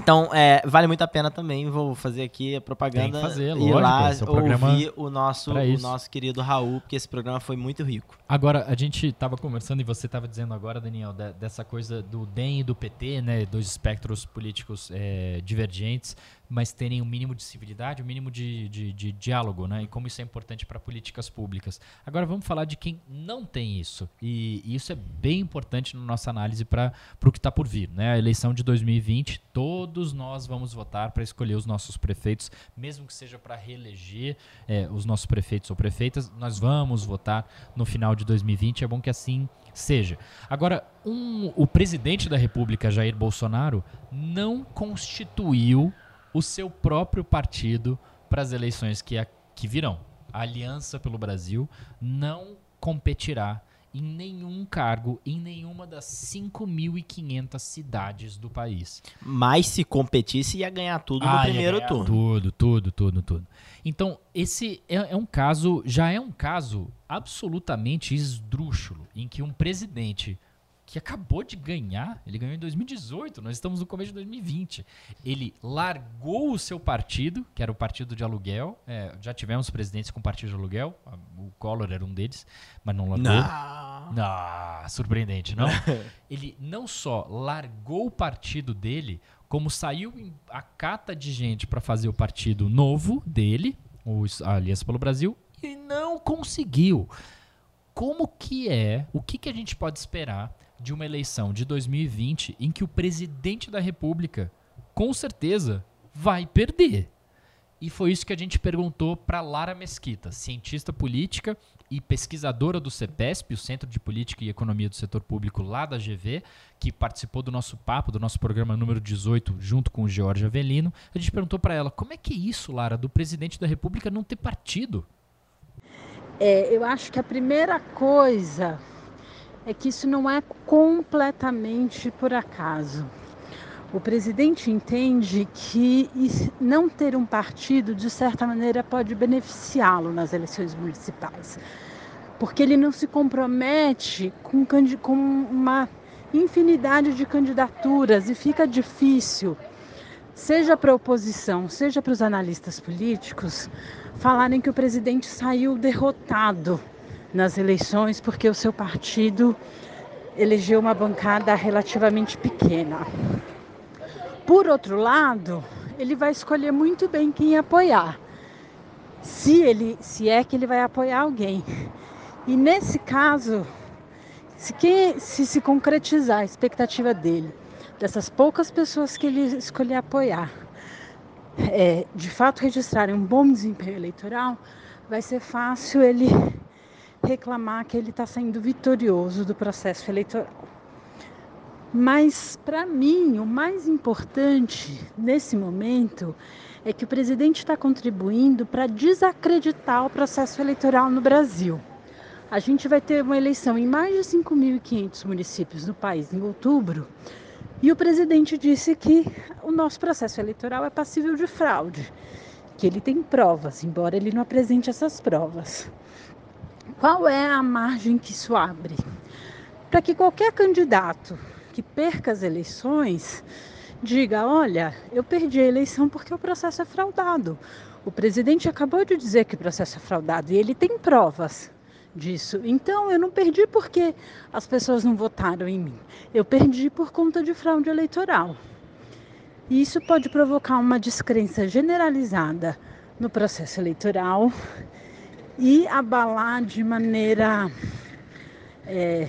Então, é, vale muito a pena também, vou fazer aqui a propaganda Tem que fazer, e lógico, lá esse é o programa ouvir o nosso, o nosso querido Raul, porque esse programa foi muito rico. Agora, a gente estava conversando e você estava dizendo agora, Daniel, da- dessa coisa do DEM e do PT, né, dois espectros políticos é, divergentes, mas terem o um mínimo de civilidade, o um mínimo de, de, de, diálogo, né? E como isso é importante para políticas públicas. Agora vamos falar de quem não tem isso. E, e isso é bem importante na nossa análise para o que está por vir. Né? A eleição de 2020, todos nós vamos votar para escolher os nossos prefeitos, mesmo que seja para reeleger é, os nossos prefeitos ou prefeitas, nós vamos votar no final de 2020. É bom que assim seja. Agora, um, o presidente da República, Jair Bolsonaro, não constituiu o seu próprio partido para as eleições que, a, que virão. A Aliança pelo Brasil não competirá em nenhum cargo em nenhuma das 5.500 cidades do país. Mas se competisse, ia ganhar tudo ah, no primeiro turno. Tudo, tudo, tudo, tudo. Então, esse é, é, um caso, já é um caso absolutamente esdrúxulo, em que um presidente que acabou de ganhar, ele ganhou em 2018, nós estamos no começo de 2020. Ele largou o seu partido, que era o partido de aluguel. É, já tivemos presidentes com partido de aluguel, o Collor era um deles, mas não largou. Não, não surpreendente, não? ele não só largou o partido dele, como saiu a cata de gente para fazer o partido novo dele, a Aliança pelo Brasil, e não conseguiu. Como que é, o que, que a gente pode esperar de uma eleição de 2020 em que o presidente da República, com certeza, vai perder. E foi isso que a gente perguntou para Lara Mesquita, cientista política e pesquisadora do CEPESP, o Centro de Política e Economia do Setor Público lá da GV, que participou do nosso papo, do nosso programa número 18, junto com o George Avelino. A gente perguntou para ela, como é que é isso, Lara, do presidente da República não ter partido? É, eu acho que a primeira coisa é que isso não é completamente por acaso. O presidente entende que não ter um partido, de certa maneira, pode beneficiá-lo nas eleições municipais, porque ele não se compromete com, com uma infinidade de candidaturas e fica difícil, seja para a oposição, seja para os analistas políticos, falarem que o presidente saiu derrotado nas eleições porque o seu partido elegeu uma bancada relativamente pequena. Por outro lado, ele vai escolher muito bem quem apoiar. Se ele, se é que ele vai apoiar alguém. E nesse caso, se, quem, se se concretizar a expectativa dele, dessas poucas pessoas que ele escolher apoiar, é, de fato registrarem um bom desempenho eleitoral, vai ser fácil ele reclamar que ele está sendo vitorioso do processo eleitoral. Mas, para mim, o mais importante nesse momento é que o presidente está contribuindo para desacreditar o processo eleitoral no Brasil. A gente vai ter uma eleição em mais de 5.500 municípios no país em outubro e o presidente disse que o nosso processo eleitoral é passível de fraude, que ele tem provas, embora ele não apresente essas provas. Qual é a margem que isso abre? Para que qualquer candidato que perca as eleições diga: olha, eu perdi a eleição porque o processo é fraudado. O presidente acabou de dizer que o processo é fraudado e ele tem provas disso. Então eu não perdi porque as pessoas não votaram em mim. Eu perdi por conta de fraude eleitoral. E isso pode provocar uma descrença generalizada no processo eleitoral e abalar de maneira é,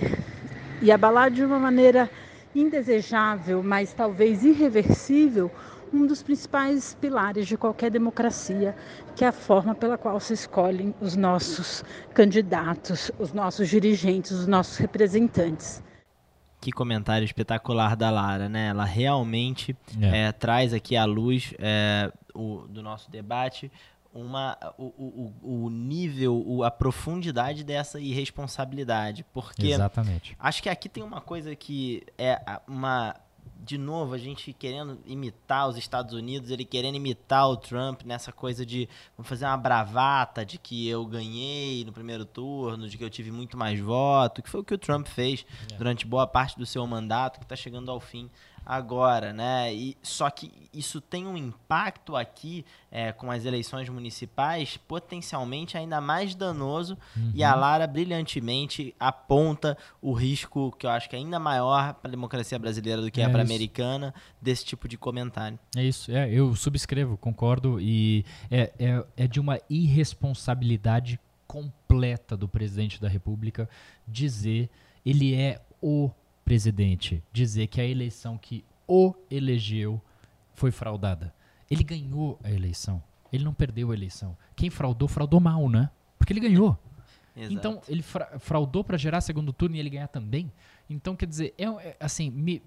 e abalar de uma maneira indesejável, mas talvez irreversível, um dos principais pilares de qualquer democracia, que é a forma pela qual se escolhem os nossos candidatos, os nossos dirigentes, os nossos representantes. Que comentário espetacular da Lara, né? Ela realmente é. É, traz aqui à luz é, o, do nosso debate uma, o, o, o nível, o, a profundidade dessa irresponsabilidade. Porque Exatamente. acho que aqui tem uma coisa que é uma. De novo, a gente querendo imitar os Estados Unidos, ele querendo imitar o Trump nessa coisa de vamos fazer uma bravata de que eu ganhei no primeiro turno, de que eu tive muito mais voto, que foi o que o Trump fez é. durante boa parte do seu mandato, que está chegando ao fim agora, né? E, só que isso tem um impacto aqui é, com as eleições municipais potencialmente ainda mais danoso uhum. e a uhum. Lara brilhantemente aponta o risco que eu acho que é ainda maior para a democracia brasileira do que é, é para a americana desse tipo de comentário. É isso, é, eu subscrevo, concordo e é, é, é de uma irresponsabilidade completa do presidente da República dizer ele é o presidente, dizer que a eleição que o elegeu foi fraudada. Ele ganhou a eleição. Ele não perdeu a eleição. Quem fraudou, fraudou mal, né? Porque ele ganhou. Exato. Então, ele fra fraudou para gerar segundo turno e ele ganhar também. Então, quer dizer, é, é assim, me,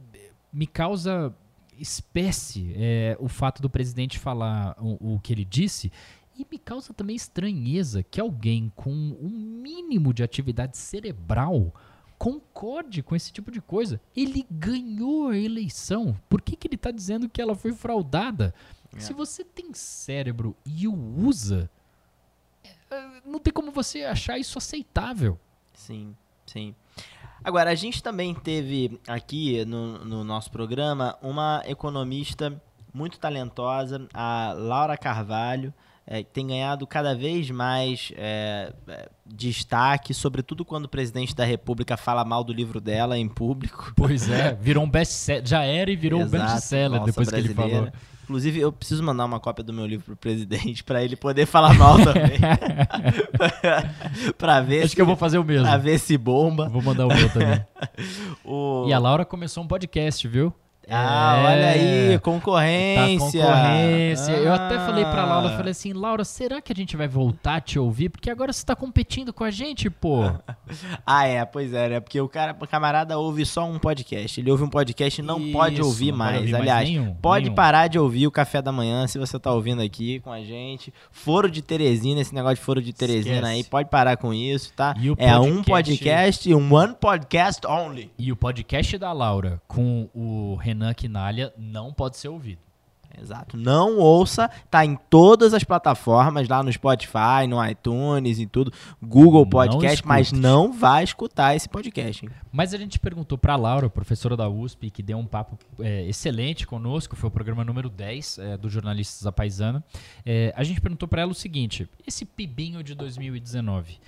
me causa espécie é, o fato do presidente falar o, o que ele disse e me causa também estranheza que alguém com um mínimo de atividade cerebral concorde com esse tipo de coisa. Ele ganhou a eleição. Por que, que ele está dizendo que ela foi fraudada? É. Se você tem cérebro e o usa, é, não tem como você achar isso aceitável. Sim, sim. Agora, a gente também teve aqui no, no nosso programa uma economista muito talentosa, a Laura Carvalho é, tem ganhado cada vez mais é, é, destaque, sobretudo quando o presidente da República fala mal do livro dela em público. Pois é, virou um best-seller, já era e virou Exato, um best-seller depois brasileira. que ele falou. Inclusive, eu preciso mandar uma cópia do meu livro pro presidente para ele poder falar mal também. para ver. Acho se, que eu vou fazer o mesmo. Pra ver se bomba. Vou mandar o meu também. o... E a Laura começou um podcast, viu? Ah, é, olha aí, concorrência. Tá concorrência. Ah. Eu até falei pra Laura, falei assim, Laura, será que a gente vai voltar a te ouvir? Porque agora você tá competindo com a gente, pô. ah, é, pois é, né? Porque o cara, o camarada ouve só um podcast. Ele ouve um podcast e não Isso, pode ouvir mais. Pode ouvir Aliás, mais nenhum, pode nenhum. parar de ouvir o café da manhã se você tá ouvindo aqui com a gente. Foro de Teresina, esse negócio de foro de Teresina Esquece. aí, pode parar com isso, tá? é um podcast, um one podcast only. E o podcast da Laura com o Renan Renan Quinalha não pode ser ouvido. Exato. Não ouça, tá em todas as plataformas, lá no Spotify, no iTunes e tudo, Google Podcast, não mas não vai escutar esse podcast. Hein? Mas a gente perguntou para Laura, professora da USP, que deu um papo é, excelente conosco, foi o programa número 10 é, do Jornalistas da Paisana. É, a gente perguntou para ela o seguinte: esse pibinho de 2019.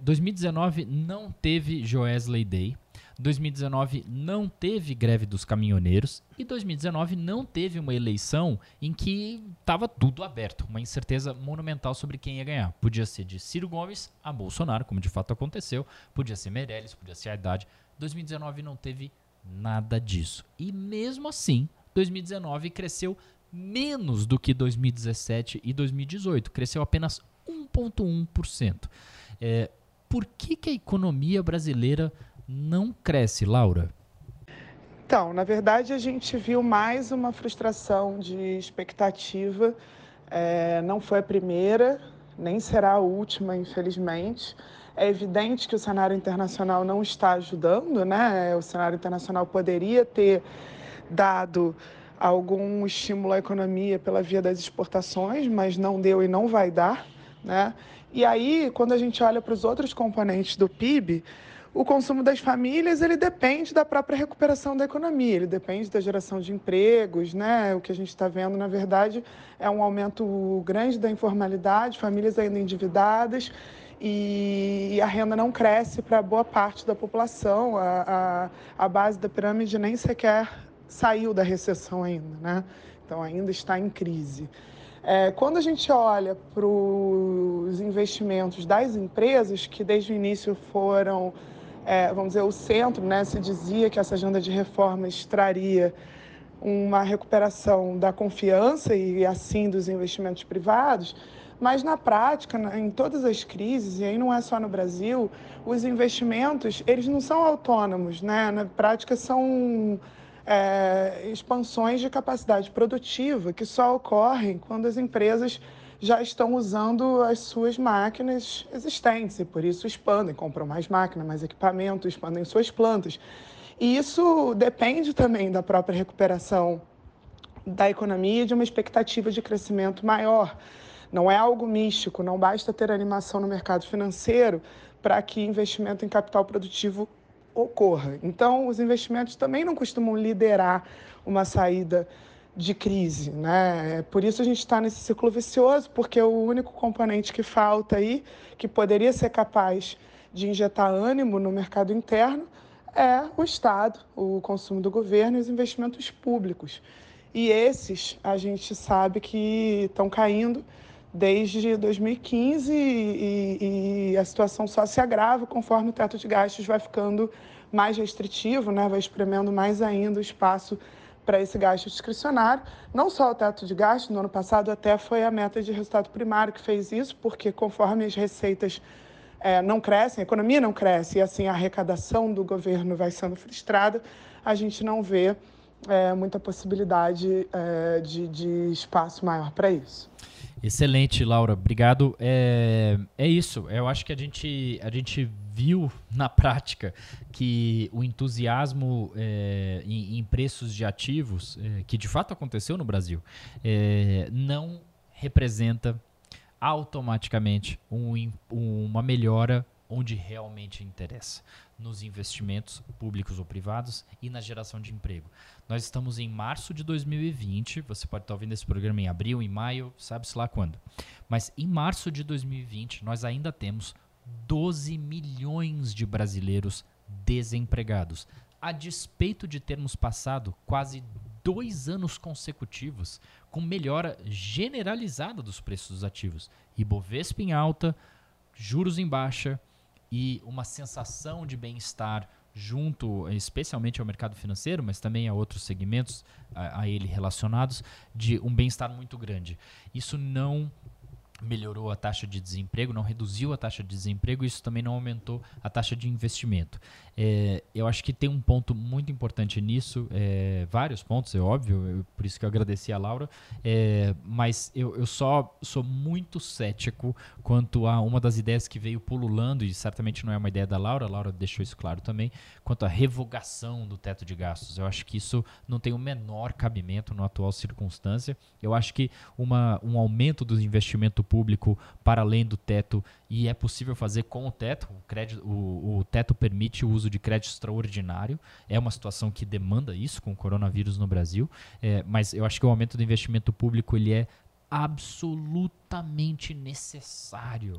2019 é, não teve Joesley Day. 2019 não teve greve dos caminhoneiros e 2019 não teve uma eleição em que estava tudo aberto, uma incerteza monumental sobre quem ia ganhar. Podia ser de Ciro Gomes a Bolsonaro, como de fato aconteceu, podia ser Meirelles, podia ser Haddad. 2019 não teve nada disso. E mesmo assim, 2019 cresceu menos do que 2017 e 2018, cresceu apenas 1,1%. É, por que, que a economia brasileira não cresce, Laura? Então, na verdade, a gente viu mais uma frustração de expectativa. É, não foi a primeira, nem será a última, infelizmente. É evidente que o cenário internacional não está ajudando, né? O cenário internacional poderia ter dado algum estímulo à economia pela via das exportações, mas não deu e não vai dar, né? E aí, quando a gente olha para os outros componentes do PIB, o consumo das famílias ele depende da própria recuperação da economia, ele depende da geração de empregos, né? O que a gente está vendo, na verdade, é um aumento grande da informalidade, famílias ainda endividadas e a renda não cresce para boa parte da população. A, a, a base da pirâmide nem sequer saiu da recessão ainda, né? Então ainda está em crise. É, quando a gente olha para os investimentos das empresas, que desde o início foram é, vamos dizer, o centro, né, se dizia que essa agenda de reformas traria uma recuperação da confiança e assim dos investimentos privados, mas na prática, em todas as crises, e aí não é só no Brasil, os investimentos, eles não são autônomos, né? Na prática são é, expansões de capacidade produtiva que só ocorrem quando as empresas já estão usando as suas máquinas existentes e por isso expandem, compram mais máquina, mais equipamento, expandem suas plantas. E isso depende também da própria recuperação da economia e de uma expectativa de crescimento maior. Não é algo místico, não basta ter animação no mercado financeiro para que investimento em capital produtivo ocorra. Então, os investimentos também não costumam liderar uma saída de crise, né? Por isso a gente está nesse ciclo vicioso, porque o único componente que falta aí, que poderia ser capaz de injetar ânimo no mercado interno, é o Estado, o consumo do governo e os investimentos públicos. E esses a gente sabe que estão caindo desde 2015 e, e, a situação só se agrava conforme o teto de gastos vai ficando mais restritivo, né? vai espremendo mais ainda o espaço para esse gasto discricionário. Não só o teto de gastos, no ano passado até foi a meta de resultado primário que fez isso, porque conforme as receitas é, não crescem, a economia não cresce e assim a arrecadação do governo vai sendo frustrada, a gente não vê é, muita possibilidade é, de, de espaço maior para isso. Excelente, Laura. Obrigado. É, é isso. Eu acho que a gente, a gente viu na prática que o entusiasmo é, em, em, preços de ativos, é, que de fato aconteceu no Brasil, é, não representa automaticamente um, uma melhora onde realmente interessa, nos investimentos públicos ou privados e na geração de emprego. Nós estamos em março de 2020, você pode estar ouvindo esse programa em abril, em maio, sabe-se lá quando. Mas em março de 2020, nós ainda temos 12 milhões de brasileiros desempregados, a despeito de termos passado quase dois anos consecutivos com melhora generalizada dos preços dos ativos. Ibovespa em alta, juros em baixa e uma sensação de bem-estar junto, especialmente ao mercado financeiro, mas também a outros segmentos a, a ele relacionados, de um bem-estar muito grande. Isso não melhorou a taxa de desemprego, não reduziu a taxa de desemprego, isso também não aumentou a taxa de investimento. É, eu acho que tem um ponto muito importante nisso, é, vários pontos, é óbvio, eu, por isso que eu agradeci a Laura, é, mas eu, eu só sou muito cético quanto a uma das ideias que veio pululando, e certamente não é uma ideia da Laura, a Laura deixou isso claro também, quanto à revogação do teto de gastos. Eu acho que isso não tem o menor cabimento na atual circunstância. Eu acho que uma, um aumento do investimento público para além do teto e é possível fazer com o teto. O, crédito, o, o teto permite o uso de crédito extraordinário. É uma situação que demanda isso com o coronavírus no Brasil. É, mas eu acho que o aumento do investimento público ele é absolutamente necessário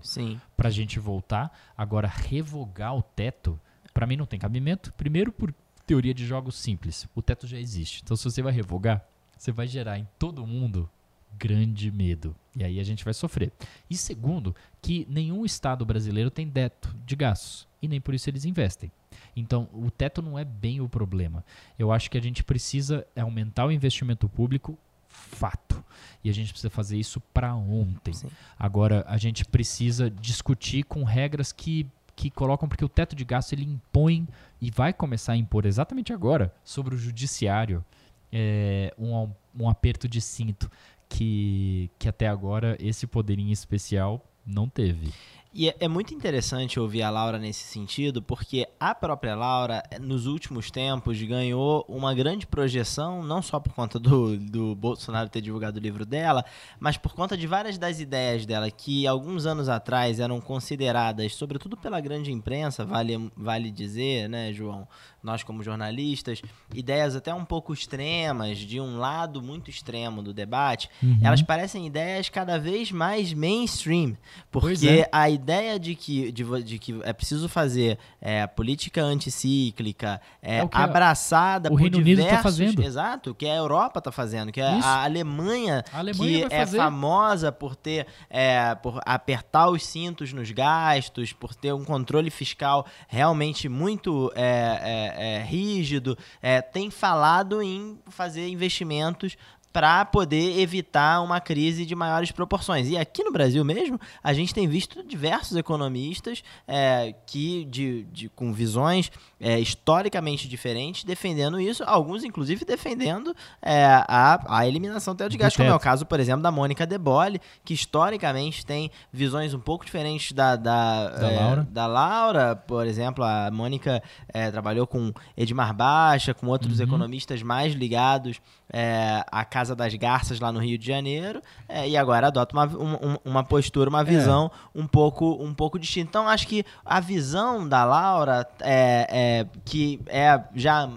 para a gente voltar. Agora, revogar o teto, para mim não tem cabimento. Primeiro, por teoria de jogos simples. O teto já existe. Então, se você vai revogar, você vai gerar em todo mundo grande medo. E aí a gente vai sofrer. E segundo, que nenhum estado brasileiro tem teto de gastos. E nem por isso eles investem. Então, o teto não é bem o problema. Eu acho que a gente precisa aumentar o investimento público, fato. E a gente precisa fazer isso para ontem. Sim. Agora, a gente precisa discutir com regras que, que colocam, porque o teto de gasto ele impõe e vai começar a impor exatamente agora sobre o judiciário é, um, um aperto de cinto que, que até agora esse poderinho especial não teve. E é, é, muito interessante ouvir a Laura nesse sentido, porque a própria Laura, nos últimos tempos, ganhou uma grande projeção, não só por conta do, do Bolsonaro ter divulgado o livro dela, mas por conta de várias das ideias dela que alguns anos atrás eram consideradas, sobretudo pela grande imprensa, vale, vale dizer, né, João? Nós como jornalistas, ideias até um pouco extremas, de um lado muito extremo do debate, uhum. elas parecem ideias cada vez mais mainstream. Porque é. a ideia de que, de, de, que é preciso fazer é, política anticíclica, é, é abraçada o por Reino diversos... Unido tá fazendo. Exato, que a Europa está fazendo, que a Alemanha, a Alemanha que é fazer. famosa por ter, é, por apertar os cintos nos gastos, por ter um controle fiscal realmente muito é, é é, rígido, é, tem falado em fazer investimentos para poder evitar uma crise de maiores proporções. E aqui no Brasil mesmo, a gente tem visto diversos economistas é, que de, de, com visões é, historicamente diferentes defendendo isso, alguns inclusive defendendo é, a, a eliminação do teto de gás, como é o caso, por exemplo, da Mônica De Bolle, que historicamente tem visões um pouco diferentes da, da, da, é, Laura. da Laura. Por exemplo, a Mônica é, trabalhou com Edmar Baixa, com outros uhum. economistas mais ligados é, a Casa das Garças lá no Rio de Janeiro é, e agora adota uma, uma, uma postura, uma visão é. um, pouco, um pouco distinta. Então, acho que a visão da Laura, é, é, que é já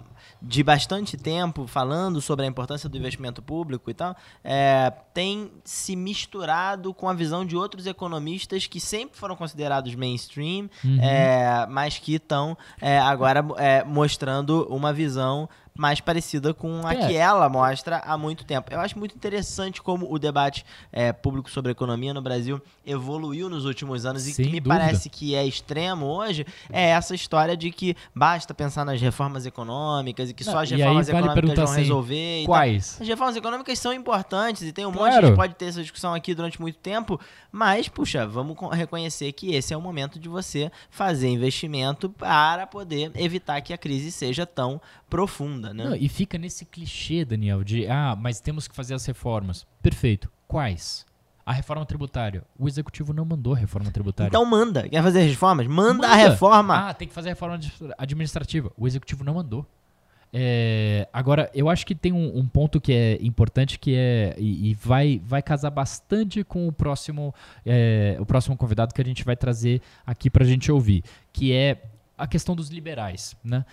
de bastante tempo falando sobre a importância do investimento público e tal, é, tem se misturado com a visão de outros economistas que sempre foram considerados mainstream, uhum. é, mas que estão é, agora é, mostrando uma visão mais parecida com a é. que ela mostra há muito tempo. Eu acho muito interessante como o debate é, público sobre economia no Brasil evoluiu nos últimos anos Sem e que me dúvida. parece que é extremo hoje é essa história de que basta pensar nas reformas econômicas e que Não, só as reformas vale econômicas vão assim, resolver. Quais? As reformas econômicas são importantes e tem um claro. monte, a gente pode ter essa discussão aqui durante muito tempo, mas, puxa, vamos reconhecer que esse é o momento de você fazer investimento para poder evitar que a crise seja tão profunda, né? Não, e fica nesse clichê, Daniel, de ah, mas temos que fazer as reformas. Perfeito. Quais? A reforma tributária. O executivo não mandou a reforma tributária. Então manda. Quer fazer reformas? Manda, manda. a reforma. Ah, tem que fazer a reforma administrativa. O executivo não mandou. É, agora, eu acho que tem um, um, ponto que é importante que é e, e vai, vai casar bastante com o próximo é, o próximo convidado que a gente vai trazer aqui para a gente ouvir, que é a questão dos liberais, né?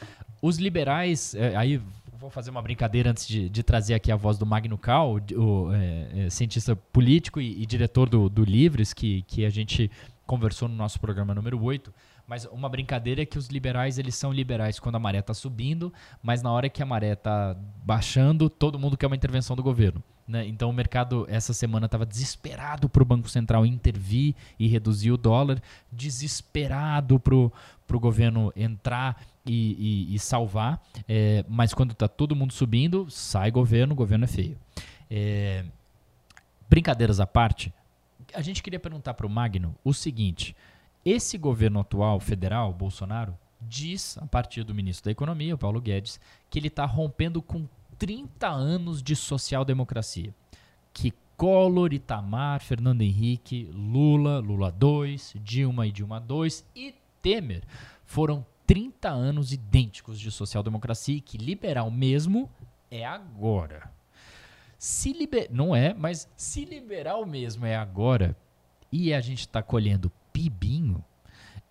Os liberais, é, aí vou fazer uma brincadeira antes de, de, trazer aqui a voz do Magno Cal, o, é, é, cientista político e, e, diretor do, do Livres, que, que a gente conversou no nosso programa número 8. Mas uma brincadeira é que os liberais eles são liberais quando a maré está subindo, mas na hora que a maré está baixando, todo mundo quer uma intervenção do governo. Né? Então o mercado essa semana estava desesperado para o Banco Central intervir e reduzir o dólar, desesperado para o governo entrar e, e, e salvar, é, mas quando está todo mundo subindo, sai governo, governo é feio. É, brincadeiras à parte, a gente queria perguntar para o Magno o seguinte: esse governo atual federal, Bolsonaro, diz, a partir do ministro da Economia, o Paulo Guedes, que ele está rompendo com 30 anos de social-democracia. Que Collor, Itamar, Fernando Henrique, Lula, Lula 2, Dilma e Dilma 2 e Temer foram 30 anos idênticos de social-democracia e que liberal mesmo é agora. Se liber... Não é, mas se liberal mesmo é agora e a gente está colhendo pibinho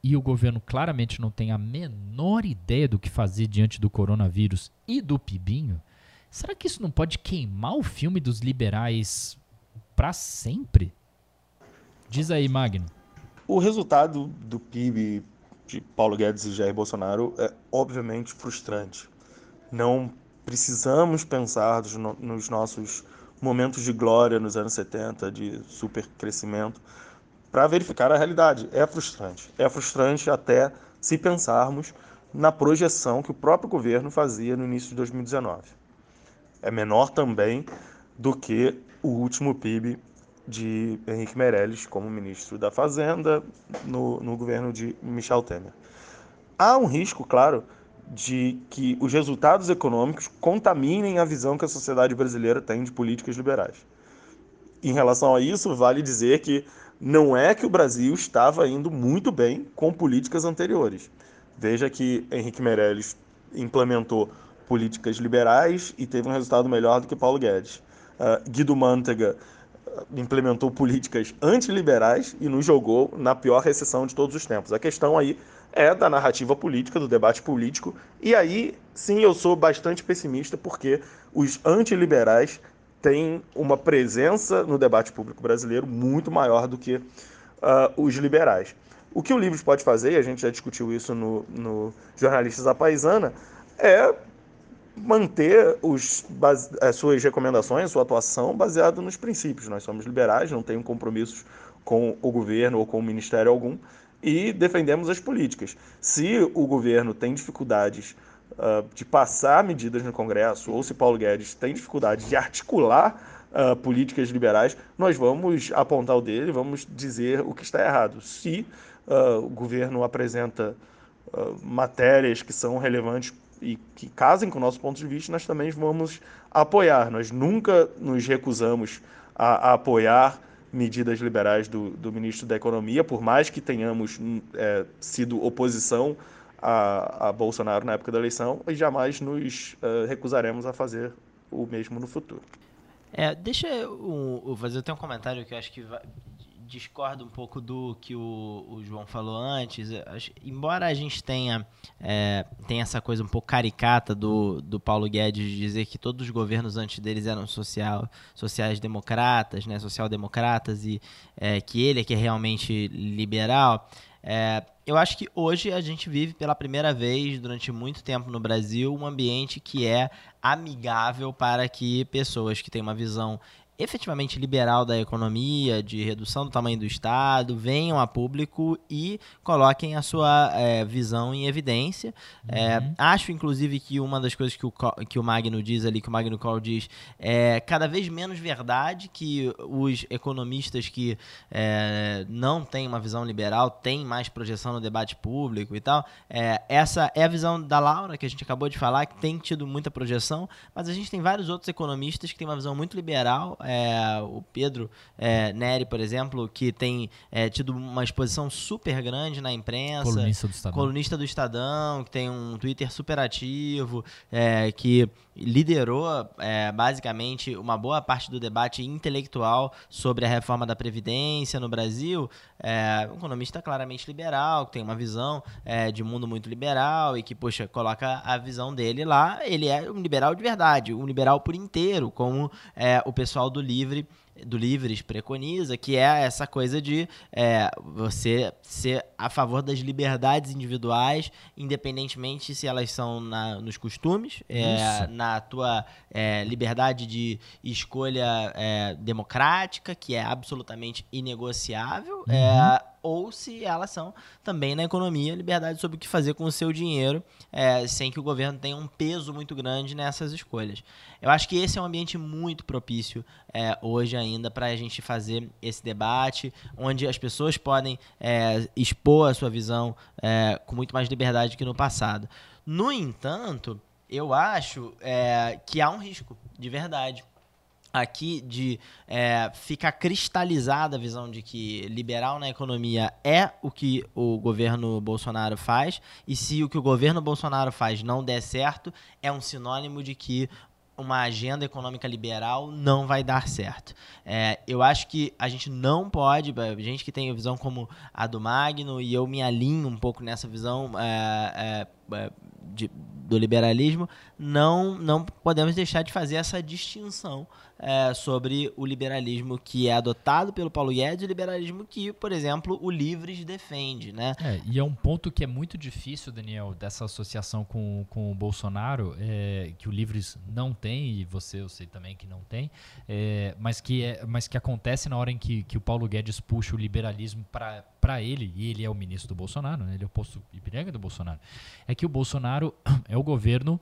e o governo claramente não tem a menor ideia do que fazer diante do coronavírus e do pibinho, será que isso não pode queimar o filme dos liberais para sempre? Diz aí, Magno. O resultado do PIB de Paulo Guedes e Jair Bolsonaro é obviamente frustrante. Não precisamos pensar nos nossos momentos de glória nos anos 70, de super crescimento, para verificar a realidade. É frustrante. É frustrante até se pensarmos na projeção que o próprio governo fazia no início de 2019. É menor também do que o último PIB de Henrique Meirelles como ministro da Fazenda no, no governo de Michel Temer. Há um risco, claro, de que os resultados econômicos contaminem a visão que a sociedade brasileira tem de políticas liberais. Em relação a isso, vale dizer que não é que o Brasil estava indo muito bem com políticas anteriores. Veja que Henrique Meirelles implementou políticas liberais e teve um resultado melhor do que Paulo Guedes. Uh, Guido Mantega ah, implementou políticas antiliberais e nos jogou na pior recessão de todos os tempos. A questão aí é da narrativa política, do debate político, e aí sim eu sou bastante pessimista porque os antiliberais tem uma presença no debate público brasileiro muito maior do que uh, os liberais. O que o Livros pode fazer, e a gente já discutiu isso no, no Jornalistas da Paisana, é manter os, as suas recomendações, sua atuação baseada nos princípios. Nós somos liberais, não temos compromissos com o governo ou com o ministério algum e defendemos as políticas. Se o governo tem dificuldades uh, de passar medidas no Congresso, ou se Paulo Guedes tem dificuldade de articular uh, políticas liberais, nós vamos apontar o dele, vamos dizer o que está errado. Se uh, o governo apresenta matérias que são relevantes e que casem com o nosso ponto de vista, nós também vamos apoiar. Nós nunca nos recusamos a, a apoiar medidas liberais do, do, ministro da Economia, por mais que tenhamos é, sido oposição a, a Bolsonaro na época da eleição e jamais nos uh, recusaremos a fazer o mesmo no futuro. É, deixa eu, eu fazer um comentário que eu acho que vai, discordo um pouco do que o, o João falou antes. Acho, embora a gente tenha, é, tenha essa coisa um pouco caricata do, do Paulo Guedes de dizer que todos os governos antes deles eram social, sociais-democratas, né, social-democratas, e é, que ele é que é realmente liberal, é, eu acho que hoje a gente vive pela primeira vez durante muito tempo no Brasil um ambiente que é amigável para que pessoas que têm uma visão efetivamente liberal da economia, de redução do tamanho do Estado, venham a público e coloquem a sua é, visão em evidência. É, uhum. É, acho, inclusive, que uma das coisas que o, que o Magno diz ali, que o Magno Call diz, é cada vez menos verdade que os economistas que é, não têm uma visão liberal têm mais projeção no debate público e tal. É, essa é a visão da Laura, que a gente acabou de falar, que tem tido muita projeção, mas a gente tem vários outros economistas que têm uma visão muito liberal é, o Pedro é, Neri, por exemplo, que tem é, tido uma exposição super grande na imprensa. Colunista do Estadão. Colunista do Estadão, que tem um Twitter super ativo, é, que liderou é, basicamente uma boa parte do debate intelectual sobre a reforma da Previdência no Brasil. É, um economista claramente liberal, que tem uma visão é, de mundo muito liberal e que, poxa, coloca a visão dele lá. Ele é um liberal de verdade, um liberal por inteiro, como é, o pessoal do Livre do Livres preconiza, que é essa coisa de é, você ser a favor das liberdades individuais, independentemente se elas são na, nos costumes, é, na tua é, liberdade de escolha é, democrática, que é absolutamente inegociável, é, uhum ou se elas são também na economia, liberdade sobre o que fazer com o seu dinheiro, é, sem que o governo tenha um peso muito grande nessas escolhas. Eu acho que esse é um ambiente muito propício é, hoje ainda para a gente fazer esse debate, onde as pessoas podem é, expor a sua visão é, com muito mais liberdade que no passado. No entanto, eu acho é, que há um risco, de verdade aqui de é, ficar cristalizada a visão de que liberal na economia é o que o governo Bolsonaro faz, e se o que o governo Bolsonaro faz não der certo, é um sinônimo de que uma agenda econômica liberal não vai dar certo. É, eu acho que a gente não pode, gente que tem a visão como a do Magno, e eu me alinho um pouco nessa visão é, é, é de, do liberalismo, não, não podemos deixar de fazer essa distinção é, sobre o liberalismo que é adotado pelo Paulo Guedes o liberalismo que, por exemplo, o Livres defende. Né? É, e é um ponto que é muito difícil, Daniel, dessa associação com, com o Bolsonaro, é, que o Livres não tem, e você eu sei também que não tem, é, mas, que é, mas que acontece na hora em que, que o Paulo Guedes puxa o liberalismo para ele, e ele é o ministro do Bolsonaro, né? ele é o posto Ipiranga do Bolsonaro, é que o Bolsonaro é o governo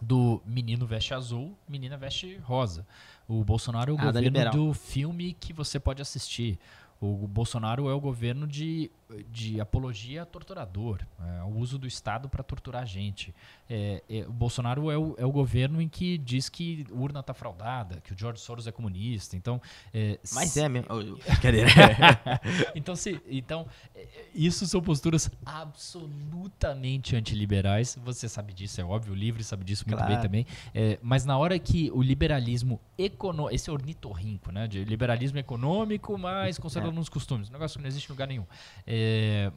do menino veste azul, menina veste rosa. O Bolsonaro é o ah, governo do filme que você pode assistir. O Bolsonaro é o governo de, de apologia a torturador, é, o uso do Estado para torturar a gente. É, é, o Bolsonaro é o, é o governo em que diz que urna está fraudada, que o George Soros é comunista. Então, é, Mas se... é mesmo. então, se, então, é, isso são posturas absolutamente antiliberais. Você sabe disso, é óbvio. O Livre sabe disso muito claro. bem também. É, mas na hora que o liberalismo econômico, esse é ornitorrinco, né? De liberalismo econômico, mas conservador nos costumes. Um negócio que não existe em lugar nenhum. É,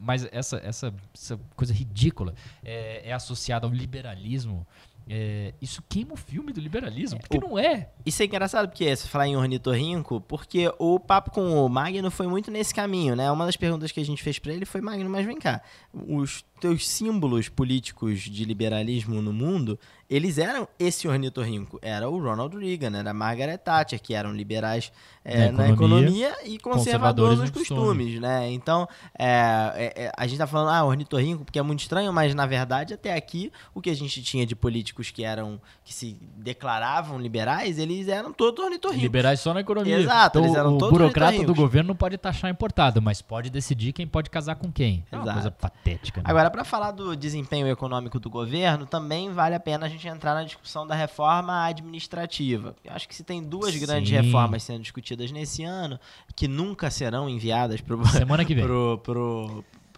mas essa, essa, essa, coisa ridícula é, é associada ao liberalismo. É, isso queima o filme do liberalismo, porque o, não é. Isso é engraçado, porque você falar em ornitorrinco, porque o papo com o Magno foi muito nesse caminho, né? Uma das perguntas que a gente fez para ele foi, Magno, mas vem cá, os teus símbolos políticos de liberalismo no mundo, eles eram esse ornitorrinco. Era o Ronald Reagan, era a Margaret Thatcher, que eram liberais é, na, economia, na, economia, e conservadores, nos costumes, né? Então, é, é, é, a gente tá falando, ah, ornitorrinco, porque é muito estranho, mas na verdade, até aqui, o que a gente tinha de políticos que eram, que se declaravam liberais, eles eram todos ornitorrincos. Liberais só na economia. Exato, então, eles eram o todos burocrata do governo não pode taxar importado, mas pode decidir quem pode casar com quem. É uma coisa patética. Né? Agora, para falar do desempenho econômico do governo, também vale a pena a gente entrar na discussão da reforma administrativa. Eu acho que se tem duas Sim. grandes reformas sendo discutidas nesse ano, que nunca serão enviadas para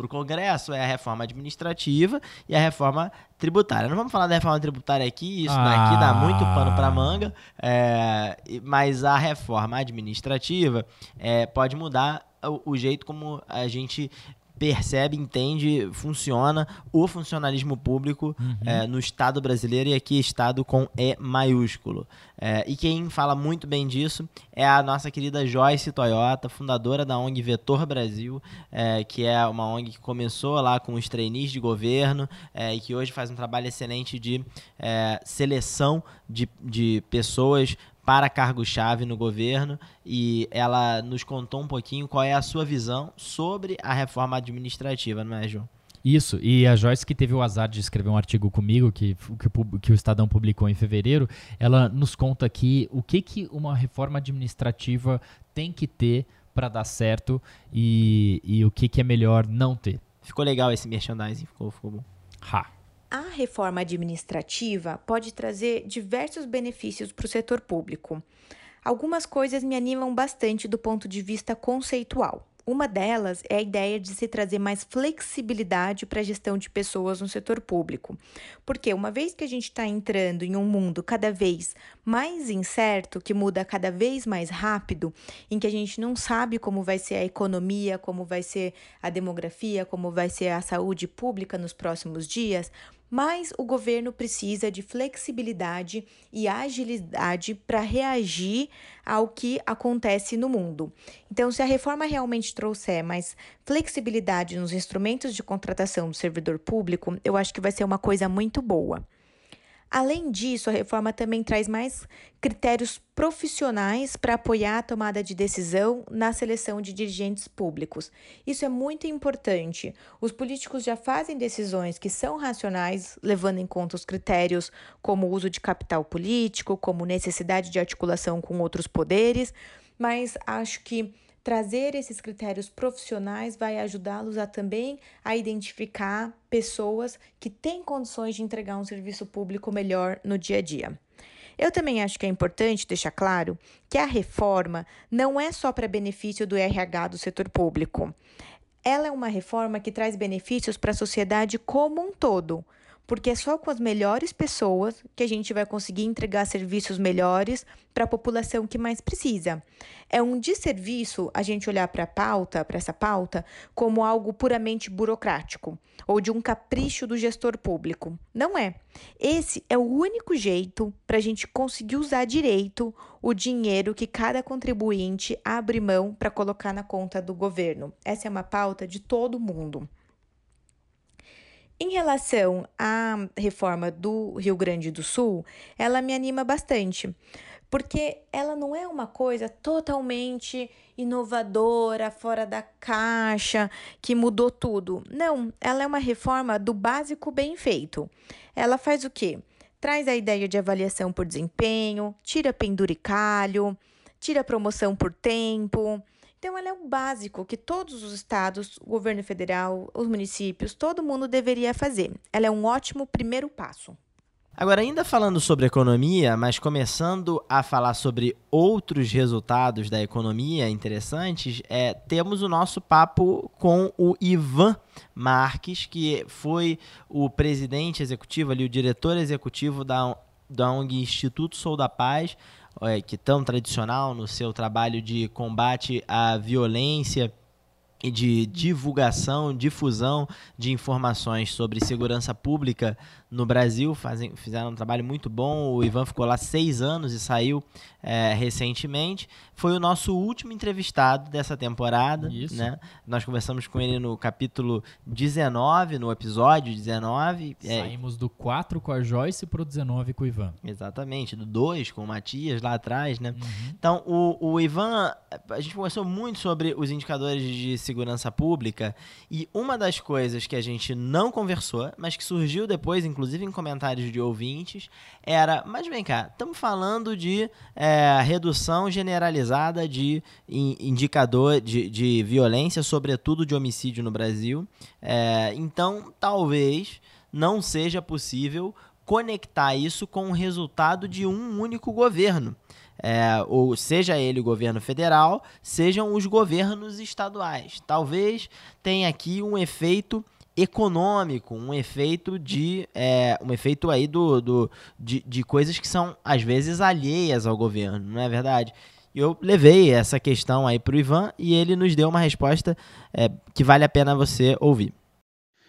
o Congresso é a reforma administrativa e a reforma tributária. Não vamos falar da reforma tributária aqui, isso daqui ah. dá muito pano para manga, é, mas a reforma administrativa é, pode mudar o, o jeito como a gente percebe, entende, funciona o funcionalismo público uhum. é, no Estado brasileiro e aqui Estado com E maiúsculo. É, e quem fala muito bem disso é a nossa querida Joyce Toyota, fundadora da ONG Vetor Brasil, é, que é uma ONG que começou lá com os trainees de governo e que hoje faz um trabalho excelente de seleção de, de pessoas para cargo-chave no governo e ela nos contou um pouquinho qual é a sua visão sobre a reforma administrativa, não é, João? Isso, e a Joyce, que teve o azar de escrever um artigo comigo, que, que, que o Estadão publicou em fevereiro, ela nos conta aqui o que, que uma reforma administrativa tem que ter para dar certo e, e o que, que é melhor não ter. Ficou legal esse merchandising, ficou, ficou bom. Ha. A reforma administrativa pode trazer diversos benefícios para o setor público. Algumas coisas me animam bastante do ponto de vista conceitual. Uma delas é a ideia de se trazer mais flexibilidade para a gestão de pessoas no setor público. Porque uma vez que a gente está entrando em um mundo cada vez mais incerto, que muda cada vez mais rápido, em que a gente não sabe como vai ser a economia, como vai ser a demografia, como vai ser a saúde pública nos próximos dias, mas o governo precisa de flexibilidade e agilidade para reagir ao que acontece no mundo. Então, se a reforma realmente trouxer mais flexibilidade nos instrumentos de contratação do servidor público, eu acho que vai ser uma coisa muito boa. Além disso, a reforma também traz mais critérios profissionais para apoiar a tomada de decisão na seleção de dirigentes públicos. Isso é muito importante. Os políticos já fazem decisões que são racionais, levando em conta os critérios como uso de capital político, como necessidade de articulação com outros poderes, mas acho que Trazer esses critérios profissionais vai ajudá-los a também a identificar pessoas que têm condições de entregar um serviço público melhor no dia a dia. Eu também acho que é importante deixar claro que a reforma não é só para benefício do RH do setor público. Ela é uma reforma que traz benefícios para a sociedade como um todo porque é só com as melhores pessoas que a gente vai conseguir entregar serviços melhores para a população que mais precisa. É um desserviço a gente olhar para a pauta, para essa pauta, como algo puramente burocrático ou de um capricho do gestor público. Não é. Esse é o único jeito para a gente conseguir usar direito o dinheiro que cada contribuinte abre mão para colocar na conta do governo. Essa é uma pauta de todo mundo. Em relação à reforma do Rio Grande do Sul, ela me anima bastante, porque ela não é uma coisa totalmente inovadora, fora da caixa, que mudou tudo. Não, ela é uma reforma do básico bem feito. Ela faz o quê? Traz a ideia de avaliação por desempenho, tira penduricalho, tira promoção por tempo então, ela é o básico que todos os estados, o governo federal, os municípios, todo mundo deveria fazer. Ela é um ótimo primeiro passo. Agora, ainda falando sobre economia, mas começando a falar sobre outros resultados da economia interessantes, é, temos o nosso papo com o Ivan Marques, que foi o presidente executivo, ali, o diretor executivo da, da ONG Instituto Sou da Paz, que tão tradicional no seu trabalho de combate à violência e de divulgação, difusão de informações sobre segurança pública no Brasil, fazem, fizeram um trabalho muito bom. O Ivan ficou lá seis anos e saiu é, recentemente. Foi o nosso último entrevistado dessa temporada. Isso. Né? Nós conversamos com ele no capítulo 19, no episódio 19. É. Saímos é... do 4 com a Joyce para o 19 com o Ivan. Exatamente, do 2 com o Matias lá atrás. Né? Uhum. Então, o, o Ivan, a gente conversou muito sobre os indicadores de segurança pública e uma das coisas que a gente não conversou, mas que surgiu depois, inclusive em comentários de ouvintes, era: mas vem cá, estamos falando de é, redução generalizada de indicador de, de violência, sobretudo de homicídio no Brasil. É, então, talvez não seja possível conectar isso com o resultado de um único governo. É, ou seja ele o governo federal, sejam os governos estaduais. Talvez tenha aqui um efeito econômico, um efeito de é, um efeito aí do, do de, de coisas que são às vezes alheias ao governo, não é verdade? Eu levei essa questão aí para o Ivan e ele nos deu uma resposta é, que vale a pena você ouvir.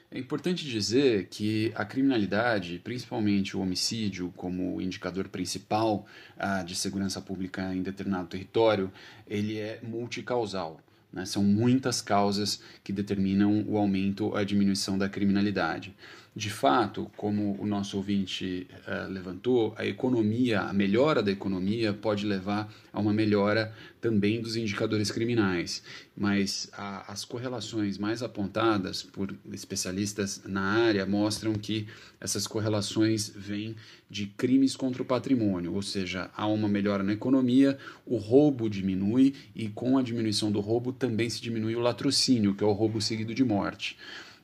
É importante dizer que a criminalidade, principalmente o homicídio, como indicador principal ah, de segurança pública em determinado território, ele é multicausal. Né? São muitas causas que determinam o aumento ou a diminuição da criminalidade. De fato, como o nosso ouvinte uh, levantou, a economia, a melhora da economia pode levar a uma melhora também dos indicadores criminais, mas a, as correlações mais apontadas por especialistas na área mostram que essas correlações vêm de crimes contra o patrimônio, ou seja, há uma melhora na economia, o roubo diminui e com a diminuição do roubo também se diminui o latrocínio, que é o roubo seguido de morte.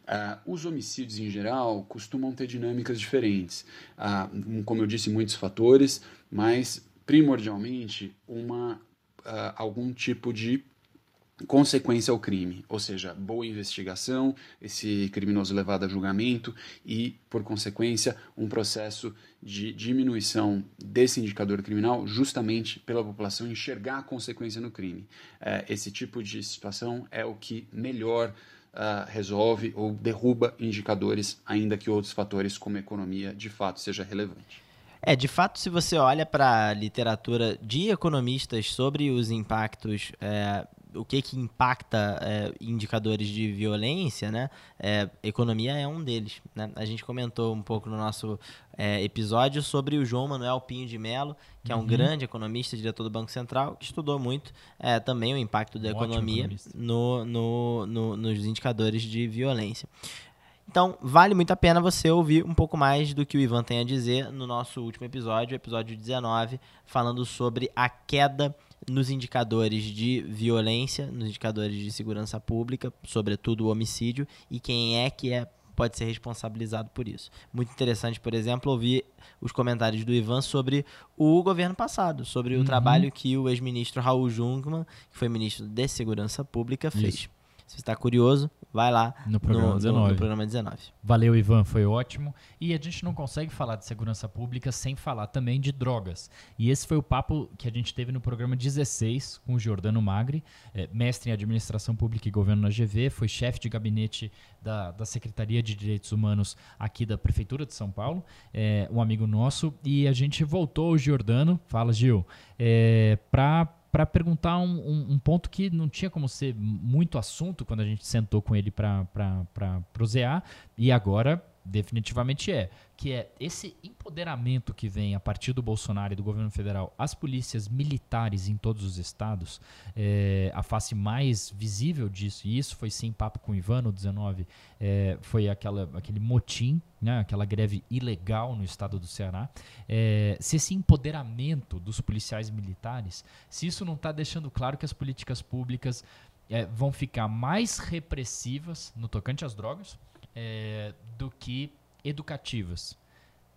Uh, os homicídios em geral costumam ter dinâmicas diferentes. Uh, como eu disse, muitos fatores, mas primordialmente uma, uh, algum tipo de consequência ao crime, ou seja, boa investigação, esse criminoso levado a julgamento e, por consequência, um processo de diminuição desse indicador criminal, justamente pela população enxergar a consequência no crime. Uh, esse tipo de situação é o que melhor uh, resolve ou derruba indicadores, ainda que outros fatores, como economia, de fato seja relevante. É, de fato, se você olha para a literatura de economistas sobre os impactos é, o que que impacta é, indicadores de violência, né? É, economia é um deles. Né? A gente comentou um pouco no nosso é, episódio sobre o João Manuel Pinho de Mello, que é um uhum. grande economista, diretor do Banco Central, que estudou muito é, também o impacto da um economia no, no, no, nos indicadores de violência. Então, vale muito a pena você ouvir um pouco mais do que o Ivan tem a dizer no nosso último episódio, episódio 19, falando sobre a queda nos indicadores de violência, nos indicadores de segurança pública, sobretudo o homicídio, e quem é que é pode ser responsabilizado por isso. Muito interessante, por exemplo, ouvir os comentários do Ivan sobre o governo passado, sobre uhum. o trabalho que o ex-ministro Raul Jungmann, que foi ministro de Segurança Pública, fez. Isso. Se você está curioso, vai lá no programa, no, 19. No, programa 19. Valeu, Ivan, foi ótimo. E a gente não consegue falar de segurança pública sem falar também de drogas. E esse foi o papo que a gente teve no programa 16 com o Giordano Magri, é, mestre em administração pública e governo na GV, foi chefe de gabinete da, da Secretaria de Direitos Humanos aqui da Prefeitura de São Paulo, é, um amigo nosso. E a gente voltou ao Giordano, fala Gil, é, para para perguntar um, um, um, ponto que não tinha como ser muito assunto quando a gente sentou com ele para prosear, e agora definitivamente é, que é esse empoderamento que vem a partir do Bolsonaro e do governo federal às polícias militares em todos os estados, é, a face mais visível disso, e isso foi sim papo com o Ivan no 19, é, foi aquela, aquele motim, né, aquela greve ilegal no estado do Ceará, é, se esse empoderamento dos policiais militares, se isso não está deixando claro que as políticas públicas é, vão ficar mais repressivas no tocante às drogas, é, do que educativas.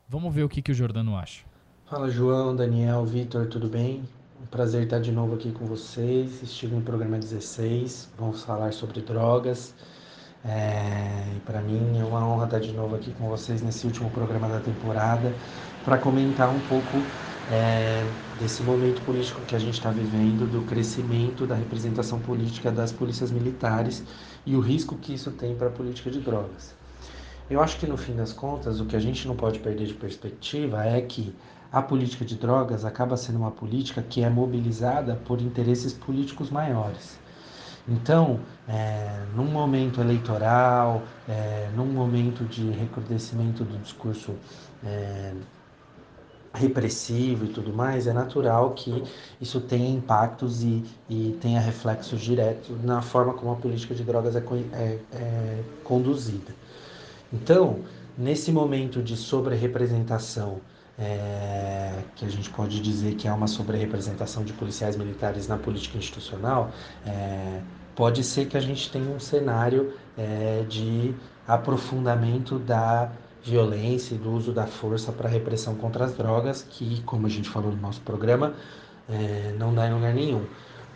Vamos ver o que, que o Jordano acha. Fala João, Daniel, Vitor, tudo bem? Um prazer estar de novo aqui com vocês. Estive no programa 16, vamos falar sobre drogas. É, para mim é uma honra estar de novo aqui com vocês nesse último programa da temporada para comentar um pouco é, desse momento político que a gente está vivendo, do crescimento da representação política das polícias militares e o risco que isso tem para a política de drogas. Eu acho que no fim das contas, o que a gente não pode perder de perspectiva é que a política de drogas acaba sendo uma política que é mobilizada por interesses políticos maiores. Então, é, num momento eleitoral, é, num momento de recrudescimento do discurso é, repressivo e tudo mais, é natural que isso tenha impactos e, e tenha reflexos diretos na forma como a política de drogas é, é, é conduzida. Então, nesse momento de sobre-representação, é, que a gente pode dizer que é uma sobre-representação de policiais militares na política institucional, é, pode ser que a gente tenha um cenário é, de aprofundamento da violência e do uso da força para repressão contra as drogas, que, como a gente falou no nosso programa, é, não dá em lugar nenhum.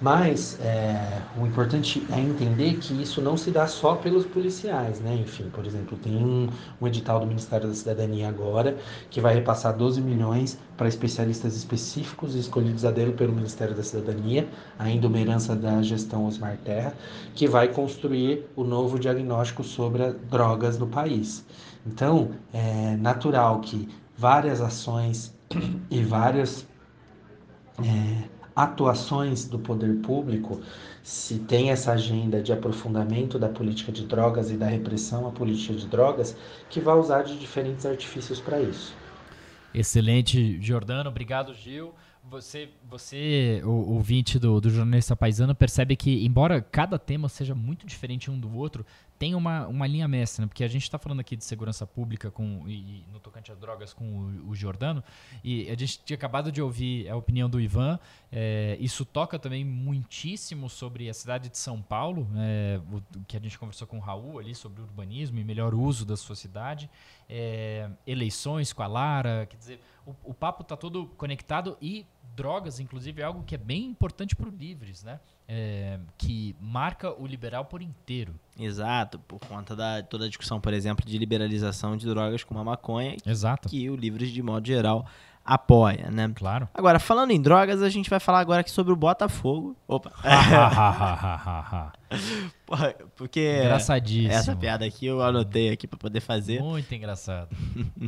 Mas é, o importante é entender que isso não se dá só pelos policiais, né? Enfim, por exemplo, tem um, um edital do Ministério da Cidadania agora que vai repassar 12 milhões para especialistas específicos escolhidos a dedo pelo Ministério da Cidadania, ainda uma herança da gestão Osmar Terra, que vai construir o novo diagnóstico sobre drogas no país. Então, é natural que várias ações e várias é, atuações do poder público, se tem essa agenda de aprofundamento da política de drogas e da repressão à política de drogas, que vai usar de diferentes artifícios para isso. Excelente, Giordano. Obrigado, Gil. Você, você o ouvinte do, do jornalista paisano, percebe que, embora cada tema seja muito diferente um do outro, tem uma, uma linha mestra, né? porque a gente está falando aqui de segurança pública com, e, e no tocante a drogas com o, o, e a gente tinha acabado de ouvir a opinião do Ivan, é, isso toca também muitíssimo sobre a cidade de São Paulo, é, o, que a gente conversou com o Raul ali sobre urbanismo e melhor uso da sua cidade, é, eleições com a Lara, quer dizer, o, o papo está todo conectado e drogas, inclusive, é algo que é bem importante para o Livres, né? É, que marca o liberal por inteiro. Exato, por conta da toda a discussão, por exemplo, de liberalização de drogas como a maconha, Exato. que o Livres, de modo geral, apoia, né? Claro. Agora, falando em drogas, a gente vai falar agora aqui sobre o Botafogo. Opa! Porque Engraçadíssimo. essa piada aqui eu anotei aqui para poder fazer. Muito engraçado.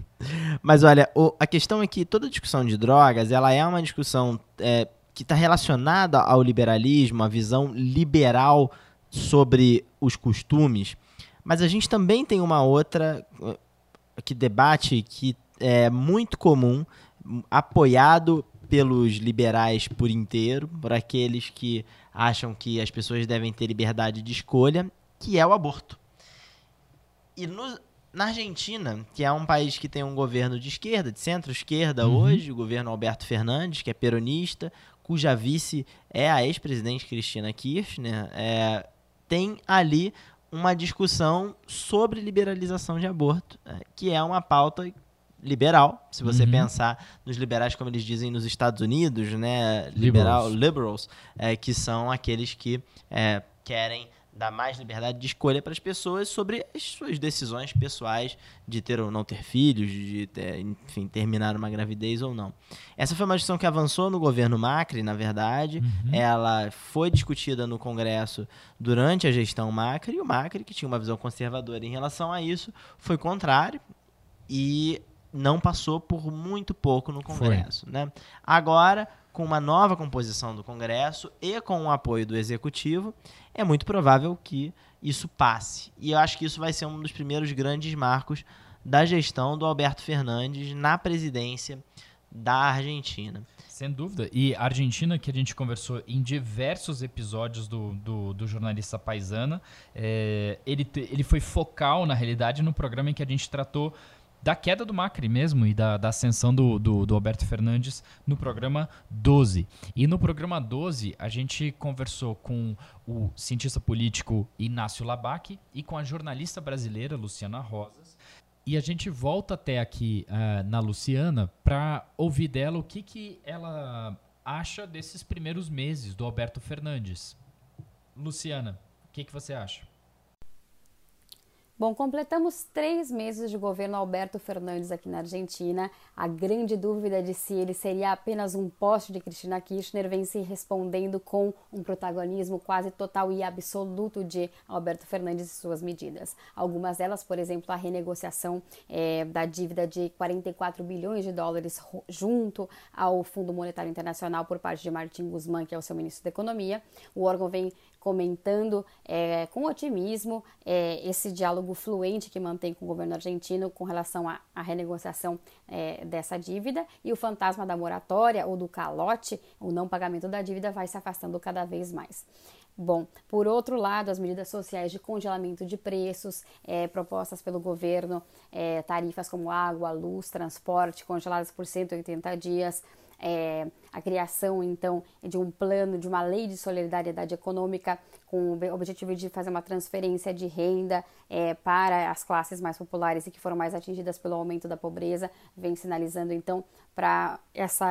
Mas olha, o, a questão é que toda discussão de drogas, ela é uma discussão é, que está relacionada ao liberalismo, a visão liberal sobre os costumes. Mas a gente também tem uma outra uh, que debate que é muito comum, apoiado pelos liberais por inteiro, por aqueles que acham que as pessoas devem ter liberdade de escolha, que é o aborto. E no, na Argentina, que é um país que tem um governo de esquerda, de centro-esquerda uhum. hoje, o governo Alberto Fernandes, que é peronista, cuja vice é a ex-presidente Cristina Kirchner, é, tem ali uma discussão sobre liberalização de aborto, é, que é uma pauta liberal, se você uhum. pensar nos liberais como eles dizem nos Estados Unidos, né, liberal liberals, liberals é, que são aqueles que é, querem dar mais liberdade de escolha para as pessoas sobre as suas decisões pessoais de ter ou não ter filhos, de ter, enfim, terminar uma gravidez ou não. Essa foi uma discussão que avançou no governo Macri, na verdade. Uhum. Ela foi discutida no Congresso durante a gestão Macri, e o Macri, que tinha uma visão conservadora em relação a isso, foi contrário. E não passou por muito pouco no Congresso. Né? Agora, com uma nova composição do Congresso e com o apoio do Executivo, é muito provável que isso passe. E eu acho que isso vai ser um dos primeiros grandes marcos da gestão do Alberto Fernandes na presidência da Argentina. Sem dúvida. E a Argentina, que a gente conversou em diversos episódios do, do, do jornalista Paisana, é, ele, ele foi focal, na realidade, no programa em que a gente tratou da queda do Macri mesmo e da, da ascensão do, do, do, Alberto Fernandes no programa 12. E no programa 12, a gente conversou com o cientista político Inácio Labac e com a jornalista brasileira Luciana Rosas. E a gente volta até aqui uh, na Luciana para ouvir dela o que, que ela acha desses primeiros meses do Alberto Fernandes. Luciana, o que, que você acha? Bom, completamos três meses de governo Alberto Fernandes aqui na Argentina. A grande dúvida de se ele seria apenas um poste de Cristina Kirchner vem se respondendo com um protagonismo quase total e absoluto de Alberto Fernandes e suas medidas. Algumas delas, por exemplo, a renegociação é, da dívida de 44 bilhões de dólares junto ao Fundo Monetário Internacional por parte de Martin Guzmán, que é o seu ministro da Economia. O órgão vem comentando é, com otimismo é, esse diálogo fluente que mantém com o governo argentino com relação à, à renegociação é, dessa dívida e o fantasma da moratória ou do calote, o não pagamento da dívida, vai se afastando cada vez mais. Bom, por outro lado, as medidas sociais de congelamento de preços é, propostas pelo governo, é, tarifas como água, luz, transporte congeladas por 180 dias, é, a criação, então, de um plano, de uma lei de solidariedade econômica com o objetivo de fazer uma transferência de renda é, para as classes mais populares e que foram mais atingidas pelo aumento da pobreza, vem sinalizando, então, para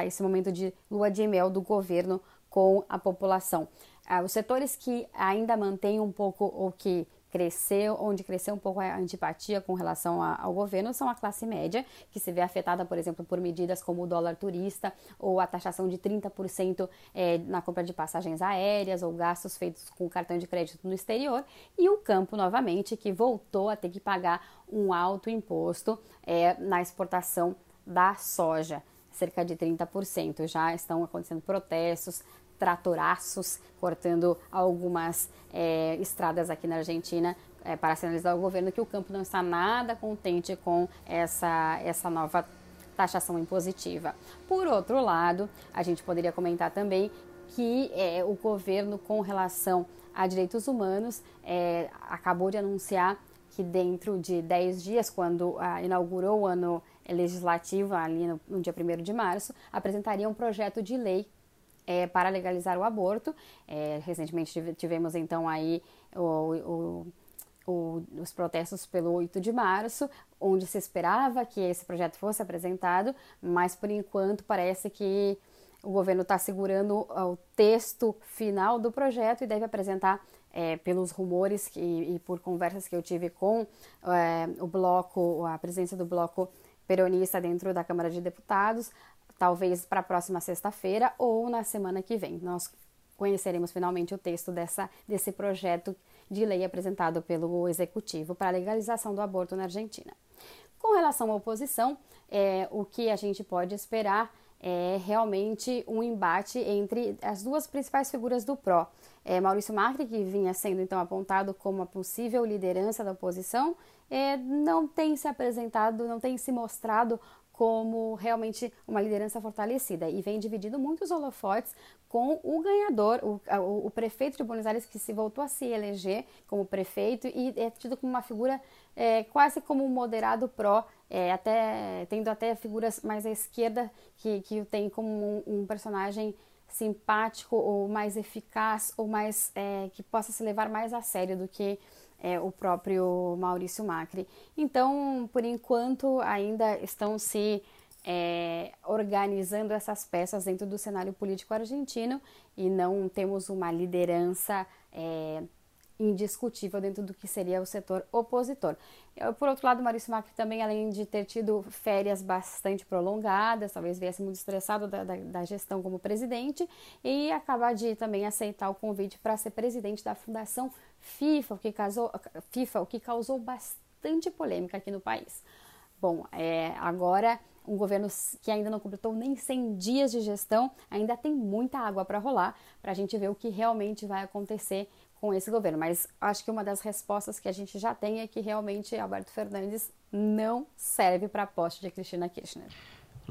esse momento de lua de mel do governo com a população. Ah, os setores que ainda mantêm um pouco o que cresceu, onde cresceu um pouco a antipatia com relação a, ao governo são a classe média, que se vê afetada, por exemplo, por medidas como o dólar turista ou a taxação de 30% é, na compra de passagens aéreas ou gastos feitos com cartão de crédito no exterior, e o campo, novamente, que voltou a ter que pagar um alto imposto é, na exportação da soja cerca de 30%. Já estão acontecendo protestos, tratoraços cortando algumas é, estradas aqui na Argentina é, para sinalizar ao governo que o campo não está nada contente com essa, essa nova taxação impositiva. Por outro lado, a gente poderia comentar também que é, o governo, com relação a direitos humanos, é, acabou de anunciar que dentro de 10 dias, quando ah, inaugurou o ano legislativo, ali no, no dia 1 de março, apresentaria um projeto de lei é, para legalizar o aborto. É, recentemente tivemos então aí o, o, o, os protestos pelo 8 de março, onde se esperava que esse projeto fosse apresentado, mas por enquanto parece que o governo está segurando o texto final do projeto e deve apresentar é, pelos rumores que, e por conversas que eu tive com é, o bloco, a presença do bloco peronista dentro da Câmara de Deputados, talvez para a próxima sexta-feira ou na semana que vem. Nós conheceremos finalmente o texto dessa, desse projeto de lei apresentado pelo Executivo para a legalização do aborto na Argentina. Com relação à oposição, é, o que a gente pode esperar é realmente um embate entre as duas principais figuras do PRO. É, Maurício Macri, que vinha sendo então apontado como a possível liderança da oposição, é, não tem se apresentado, não tem se mostrado como realmente uma liderança fortalecida. E vem dividindo muitos holofotes com o ganhador, o, o, o, prefeito de Buenos Aires que se voltou a se eleger como prefeito e é tido como uma figura é, quase como um moderado pró, é, até, tendo até figuras mais à esquerda que, que o tem como um, um personagem simpático ou mais eficaz ou mais é, que possa se levar mais a sério do que é, o próprio Maurício Macri. Então, por enquanto, ainda estão se é, organizando essas peças dentro do cenário político argentino e não temos uma liderança é, indiscutível dentro do que seria o setor opositor. Por outro lado, Maurício Macri também, além de ter tido férias bastante prolongadas, talvez viesse muito estressado da, da, da gestão como presidente, e acabar de também aceitar o convite para ser presidente da Fundação FIFA, o que, causou, FIFA, o que causou bastante polêmica aqui no país. Bom, é, agora um governo que ainda não completou nem 100 dias de gestão, ainda tem muita água para rolar para a gente ver o que realmente vai acontecer com esse governo. Mas acho que uma das respostas que a gente já tem é que realmente Alberto Fernandes não serve para a poste de Cristina Kirchner.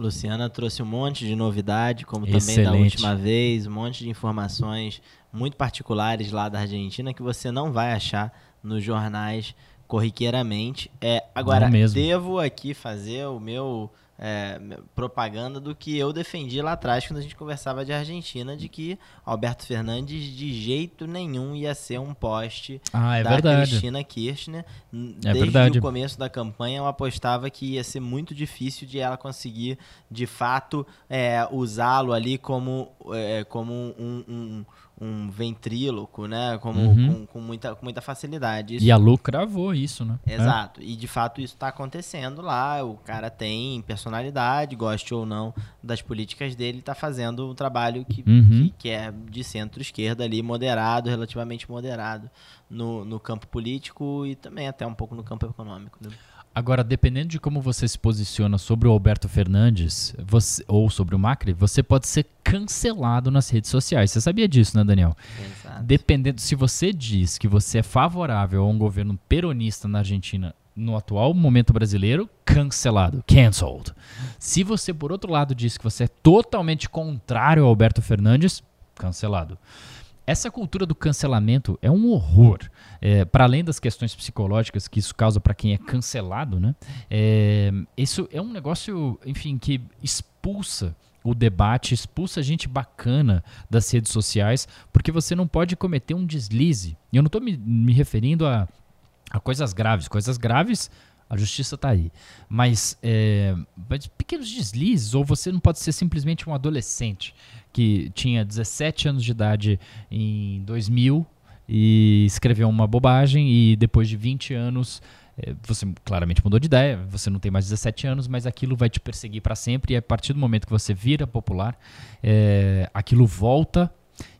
Luciana trouxe um monte de novidade, como Excelente. também da última vez, um monte de informações muito particulares lá da Argentina que você não vai achar nos jornais corriqueiramente. É, agora, devo aqui fazer o meu é, propaganda do que eu defendi lá atrás quando a gente conversava de Argentina, de que Alberto Fernandes de jeito nenhum ia ser um poste ah, é da verdade. Cristina Kirchner. É Desde verdade. o começo da campanha eu apostava que ia ser muito difícil de ela conseguir, de fato, é, usá-lo ali como, é, como um, um um ventríloco, né? Como, uhum. com, com, muita, com muita facilidade. Isso... E a Lu cravou isso, né? Exato. É. E de fato isso está acontecendo lá. O cara tem personalidade, goste ou não das políticas dele, está fazendo um trabalho que, uhum. que, que, é de centro-esquerda ali, moderado, relativamente moderado no, no campo político e também até um pouco no campo econômico. Né? Agora, dependendo de como você se posiciona sobre o Alberto Fernandes você, ou sobre o Macri, você pode ser cancelado nas redes sociais. Você sabia disso, né, Daniel? Exato. Dependendo, se você diz que você é favorável a um governo peronista na Argentina no atual momento brasileiro, cancelado, cancelled. Se você, por outro lado, diz que você é totalmente contrário ao Alberto Fernandes, cancelado. Essa cultura do cancelamento é um horror. É, para além das questões psicológicas que isso causa para quem é cancelado, né? É, isso é um negócio, enfim, que expulsa o debate, expulsa gente bacana das redes sociais, porque você não pode cometer um deslize. Eu não estou me, me referindo a, a coisas graves. Coisas graves a justiça está aí. Mas, é, mas, pequenos deslizes, ou você não pode ser simplesmente um adolescente que tinha 17 anos de idade em 2000 e escreveu uma bobagem e depois de 20 anos é, você claramente mudou de ideia, você não tem mais 17 anos, mas aquilo vai te perseguir para sempre e a partir do momento que você vira popular, é, aquilo volta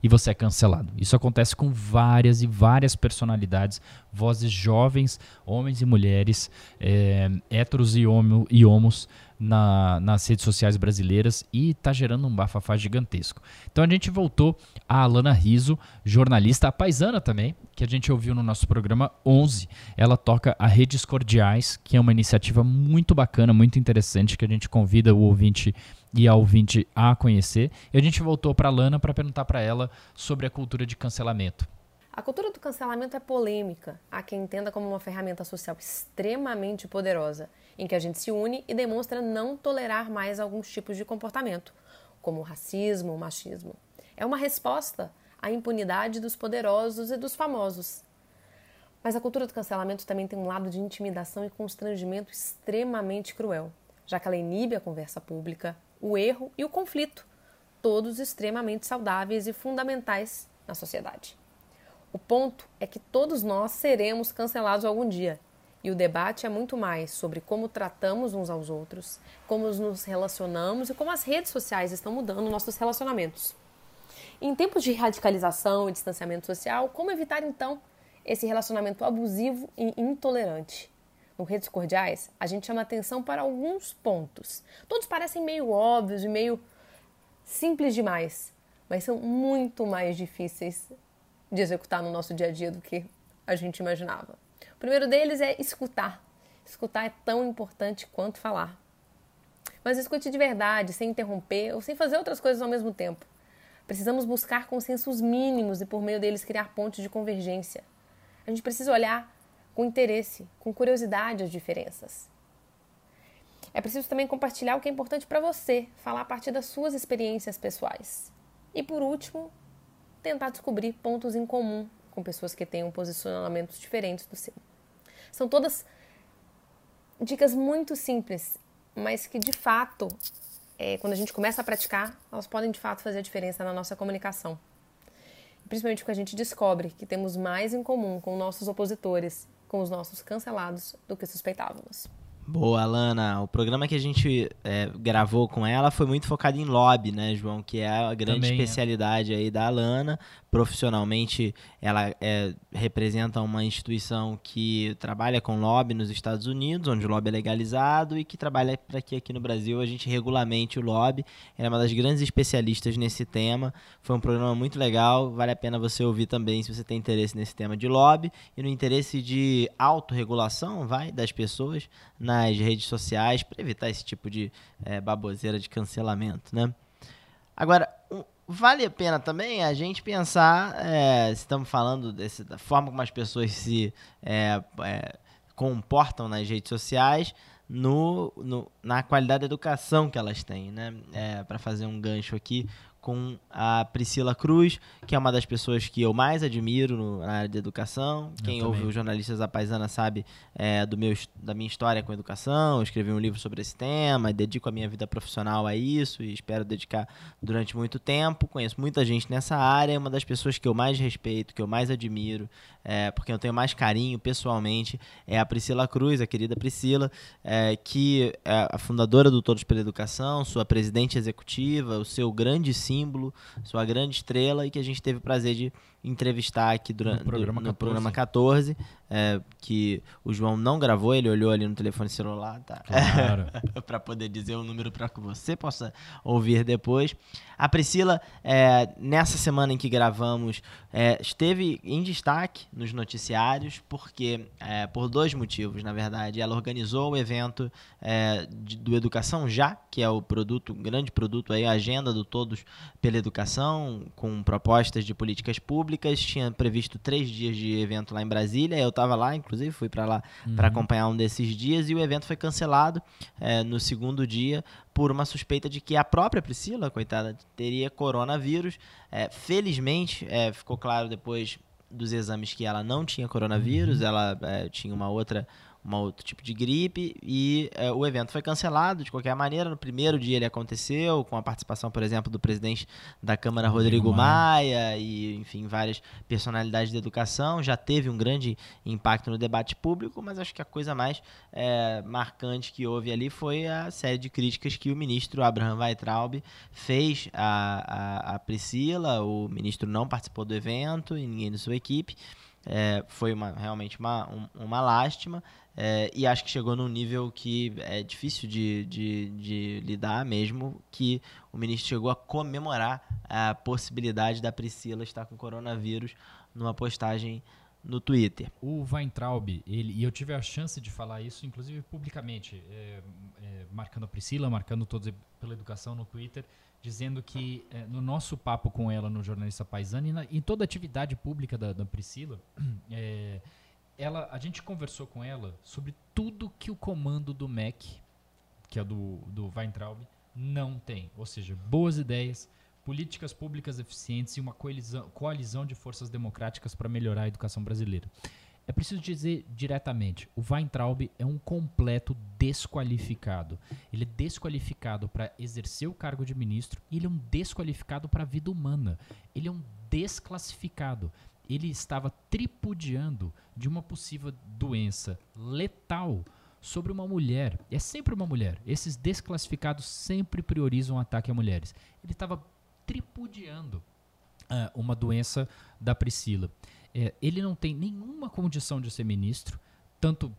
e você é cancelado. Isso acontece com várias e várias personalidades, vozes jovens, homens e mulheres, é, héteros e, homo, e homos na, nas redes sociais brasileiras e está gerando um bafafá gigantesco. Então a gente voltou a Alana Riso, jornalista, a paisana também, que a gente ouviu no nosso programa 11. Ela toca a Redes Cordiais, que é uma iniciativa muito bacana, muito interessante, que a gente convida o ouvinte e a ouvinte a conhecer. E a gente voltou para a Lana para perguntar para ela sobre a cultura de cancelamento. A cultura do cancelamento é polêmica. Há quem entenda como uma ferramenta social extremamente poderosa, em que a gente se une e demonstra não tolerar mais alguns tipos de comportamento, como o racismo, o machismo. É uma resposta à impunidade dos poderosos e dos famosos. Mas a cultura do cancelamento também tem um lado de intimidação e constrangimento extremamente cruel, já que ela inibe a conversa pública, o erro e o conflito, todos extremamente saudáveis e fundamentais na sociedade. O ponto é que todos nós seremos cancelados algum dia. E o debate é muito mais sobre como tratamos uns aos outros, como nos relacionamos e como as redes sociais estão mudando nossos relacionamentos. Em tempos de radicalização e distanciamento social, como evitar então esse relacionamento abusivo e intolerante? No Redes Cordiais, a gente chama atenção para alguns pontos. Todos parecem meio óbvios e meio simples demais, mas são muito mais difíceis de executar no nosso dia a dia do que a gente imaginava. O primeiro deles é escutar. Escutar é tão importante quanto falar. Mas escute de verdade, sem interromper ou sem fazer outras coisas ao mesmo tempo. Precisamos buscar consensos mínimos e, por meio deles, criar pontos de convergência. A gente precisa olhar com interesse, com curiosidade as diferenças. É preciso também compartilhar o que é importante para você, falar a partir das suas experiências pessoais. E por último, tentar descobrir pontos em comum com pessoas que tenham posicionamentos diferentes do seu. São todas dicas muito simples, mas que de fato, é, quando a gente começa a praticar, elas podem de fato fazer a diferença na nossa comunicação. Principalmente porque a gente descobre que temos mais em comum com nossos opositores com os nossos cancelados do que suspeitávamos. Boa, Alana. O programa que a gente é, gravou com ela foi muito focado em lobby, né, João? Que é a grande Também, é. especialidade é. aí da Alana profissionalmente ela é, representa uma instituição que trabalha com lobby nos Estados Unidos, onde o lobby é legalizado e que trabalha para que aqui no Brasil a gente regulamente o lobby. Ela é uma das grandes especialistas nesse tema. Foi um programa muito legal, vale a pena você ouvir também se você tem interesse nesse tema de lobby e no interesse de autorregulação, vai, das pessoas nas redes sociais para evitar esse tipo de é, baboseira de cancelamento, né? Agora, vale a pena também a gente pensar, é, estamos falando desse, da forma como as pessoas se é, comportam nas redes sociais, no, no, na qualidade da educação que elas têm, né? É, Para fazer um gancho aqui, com a Priscila Cruz, que é uma das pessoas que eu mais admiro no, na área de educação. Eu Quem ouve os jornalistas da Paisana sabe é, do meu, da minha história com educação. Eu escrevi um livro sobre esse tema, dedico a minha vida profissional a isso e espero dedicar durante muito tempo. Conheço muita gente nessa área, é uma das pessoas que eu mais respeito, que eu mais admiro, é, porque eu tenho mais carinho pessoalmente, é a Priscila Cruz, a querida Priscila, é, que é a fundadora do Todos pela Educação, sua presidente executiva, o seu grande símbolo, sua grande estrela e que a gente teve o prazer de entrevistar aqui durante, no programa, do, no 14. programa 14, é, que o João não gravou, ele olhou ali no telefone celular, tá? Claro. para poder dizer o número para que você possa ouvir depois. A Priscila, é, nessa semana em que gravamos, é, esteve em destaque nos noticiários, porque é, por dois motivos, na verdade. Ela organizou o evento é, de, do Educação Já, que é o produto, um grande produto aí, a agenda do Todos pela Educação, com propostas de políticas públicas. Tinha previsto três dias de evento lá em Brasília. Eu estava lá, inclusive, fui para lá uhum. para acompanhar um desses dias e o evento foi cancelado é, no segundo dia por uma suspeita de que a própria Priscila, coitada, teria coronavírus. É, felizmente, é, ficou claro depois dos exames que ela não tinha coronavírus, uhum. ela tinha uma outra um outro tipo de gripe e é, o evento foi cancelado de qualquer maneira. No primeiro dia ele aconteceu, com a participação, por exemplo, do presidente da Câmara, Rodrigo, Maia, e, enfim, várias personalidades da educação. Já teve um grande impacto no debate público, mas acho que a coisa mais é, marcante que houve ali foi a série de críticas que o ministro Abraham Weitraub fez a, a, a Priscila. O ministro não participou do evento e ninguém da sua equipe. É, foi uma, realmente uma, um, uma lástima. É, e acho que chegou num nível que é difícil de, de, de, lidar mesmo, que o ministro chegou a comemorar a possibilidade da Priscila estar com coronavírus numa postagem no Twitter. O Weintraub, ele, e eu tive a chance de falar isso, inclusive publicamente, é, é, marcando a Priscila, marcando todos pela educação no Twitter, dizendo que é, no nosso papo com ela no Jornalista Paisano e na, em toda a atividade pública da, da Priscila, é, ela, a gente conversou com ela sobre tudo que o comando do MEC, que é do, do Weintraub, não tem. Ou seja, boas ideias, políticas públicas eficientes e uma coalizão, coalizão de forças democráticas para melhorar a educação brasileira. É preciso dizer diretamente, o Weintraub é um completo desqualificado. Ele é desqualificado para exercer o cargo de ministro e ele é um desqualificado para a vida humana. Ele é um desclassificado ele estava tripudiando de uma possível doença letal sobre uma mulher. É sempre uma mulher. Esses desclassificados sempre priorizam o ataque a mulheres. Ele estava tripudiando uh, uma doença da Priscila. É, ele não tem nenhuma condição de ser ministro, tanto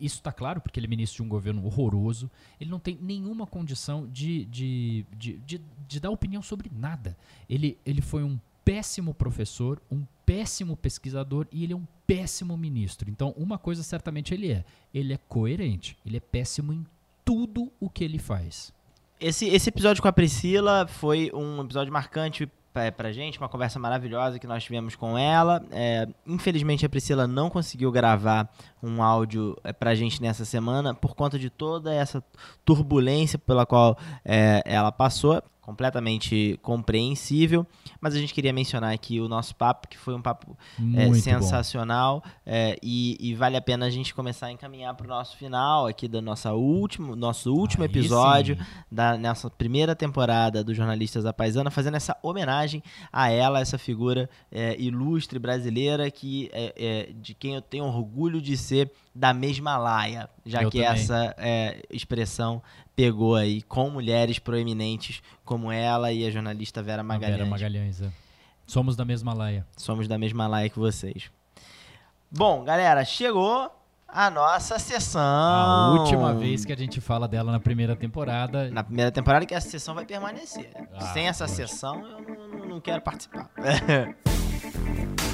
isso está claro, porque ele é ministro de um governo horroroso. Ele não tem nenhuma condição de, de, de, de, de dar opinião sobre nada. Ele, ele foi um péssimo professor, um péssimo pesquisador e ele é um péssimo ministro. Então, uma coisa certamente ele é: ele é coerente, ele é péssimo em tudo o que ele faz. Esse, esse episódio com a Priscila foi um episódio marcante pra, pra gente, uma conversa maravilhosa que nós tivemos com ela. É, infelizmente a Priscila não conseguiu gravar um áudio é, pra gente nessa semana por conta de toda essa turbulência pela qual é, ela passou completamente compreensível, mas a gente queria mencionar aqui o nosso papo, que foi um papo é, sensacional é, e, e, vale a pena a gente começar a encaminhar para o nosso final aqui do nosso último, nosso último Aí episódio sim. da nessa primeira temporada do Jornalistas da Paisana, fazendo essa homenagem a ela, essa figura é, ilustre brasileira que é, é, de quem eu tenho orgulho de ser da mesma laia, já eu que também. essa é, expressão pegou aí com mulheres proeminentes como ela e a jornalista Vera Magalhães. Vera Magalhães, é. Somos da mesma laia. Somos da mesma laia que vocês. Bom, galera, chegou a nossa sessão. A última vez que a gente fala dela na primeira temporada. Na primeira temporada que essa sessão vai permanecer. Ah, Sem essa sessão eu não, não quero participar.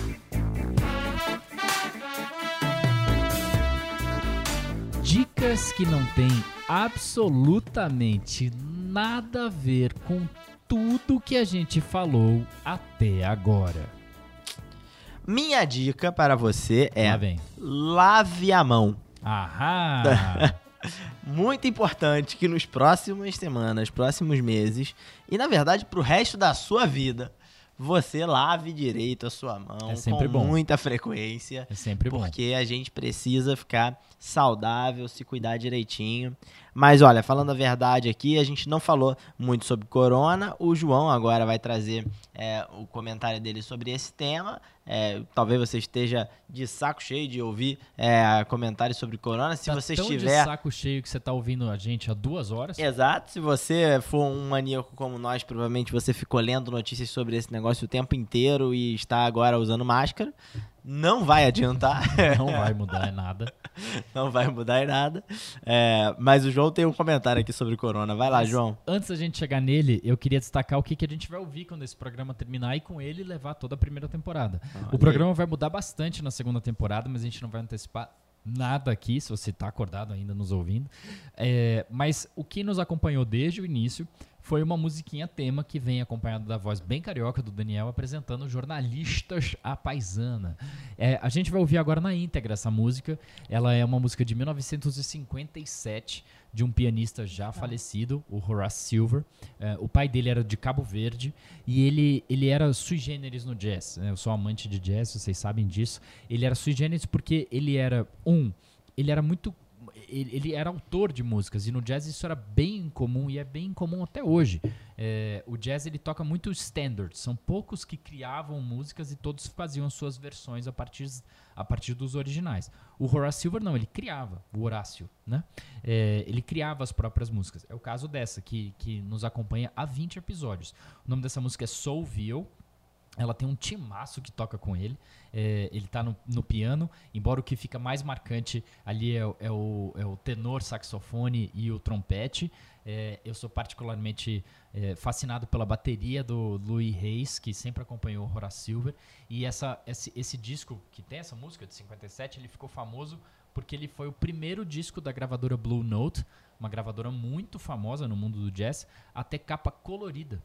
Dicas que não tem absolutamente nada a ver com tudo que a gente falou até agora. Minha dica para você é lave a mão. Aham! Muito importante que nos próximas semanas, próximos meses e na verdade para o resto da sua vida, você lave direito a sua mão é com bom. muita frequência. É sempre porque bom. Porque a gente precisa ficar saudável, se cuidar direitinho. Mas olha, falando a verdade aqui, a gente não falou muito sobre corona. O João agora vai trazer é, o comentário dele sobre esse tema. É, talvez você esteja de saco cheio de ouvir é, comentários sobre corona. Se tá você tão estiver. de saco cheio que você está ouvindo a gente há duas horas. Exato. Se você for um maníaco como nós, provavelmente você ficou lendo notícias sobre esse negócio o tempo inteiro e está agora usando máscara. Não vai adiantar. Não vai mudar nada. Não vai mudar nada. É, mas o João tem um comentário aqui sobre corona. Vai lá, mas, João. Antes da gente chegar nele, eu queria destacar o que, que a gente vai ouvir quando esse programa terminar e com ele levar toda a primeira temporada. Ah, o programa vai mudar bastante na segunda temporada, mas a gente não vai antecipar nada aqui, se você está acordado ainda nos ouvindo. É, mas o que nos acompanhou desde o início foi uma musiquinha tema que vem acompanhado da voz bem carioca do Daniel apresentando jornalistas à paisana. É, a gente vai ouvir agora na íntegra essa música. Ela é uma música de 1957 de um pianista já falecido, o Horace Silver. É, o pai dele era de Cabo Verde e ele, ele era sui generis no jazz. Né? Eu sou amante de jazz, vocês sabem disso. Ele era sui generis porque ele era, um, ele era muito ele, ele, era autor de músicas e no jazz isso era bem comum e é bem comum até hoje. É, o jazz ele toca muito standards, são poucos que criavam músicas e todos faziam suas versões a partir, a partir dos originais. O Horace Silver não, ele criava, o Horácio, né? É, ele criava as próprias músicas. É o caso dessa, que, que nos acompanha há 20 episódios. O nome dessa música é Soulville. Ela tem um timaço que toca com ele. É, ele está no, no, piano, embora o que fica mais marcante ali é, é, o, é o, tenor saxofone e o trompete. É, eu sou particularmente é, fascinado pela bateria do Louis Reis, que sempre acompanhou o Horace Silver. E essa, esse, esse disco que tem essa música de 57, ele ficou famoso porque ele foi o primeiro disco da gravadora Blue Note, uma gravadora muito famosa no mundo do jazz, até capa colorida.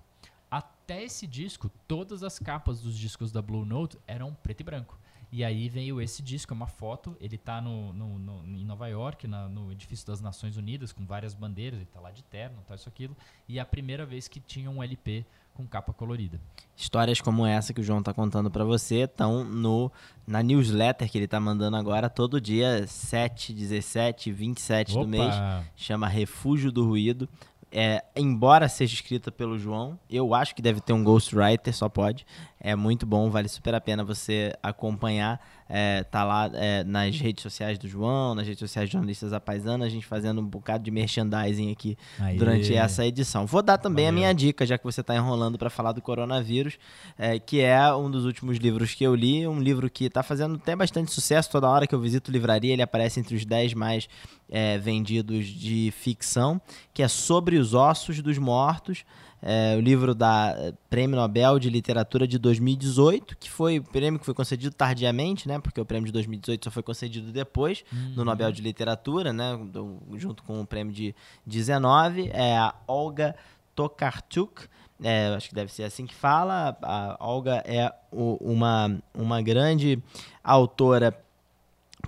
Até esse disco, todas as capas dos discos da Blue Note eram preto e branco. E aí veio esse disco, é uma foto, ele está no, no, no, em Nova York, na, no edifício das Nações Unidas, com várias bandeiras, ele está lá de terno, tal, isso, aquilo. E é a primeira vez que tinha um LP com capa colorida. Histórias como essa que o João está contando para você estão no na newsletter que ele está mandando agora todo dia 7, 17, 27 Opa. do mês. Chama Refúgio do Ruído é, embora seja escrita pelo João, eu acho que deve ter um ghostwriter, só pode. É muito bom, vale super a pena você acompanhar. É, tá lá é, nas redes sociais do João, nas redes sociais de jornalistas da Paisana, a gente fazendo um bocado de merchandising aqui Aê. durante essa edição. Vou dar também Valeu. a minha dica, já que você está enrolando para falar do coronavírus, é, que é um dos últimos livros que eu li, um livro que está fazendo até bastante sucesso. Toda hora que eu visito livraria, ele aparece entre os 10 mais é, vendidos de ficção, que é sobre os ossos dos mortos é, o livro da eh, Prêmio Nobel de Literatura de 2018, que foi o prêmio que foi concedido tardiamente, né? Porque o prêmio de 2018 só foi concedido depois uhum. no Nobel de Literatura, né? Do, junto com o prêmio de 19. É a Olga Tokarczuk. É, acho que deve ser assim que fala. A Olga é o, uma, uma grande autora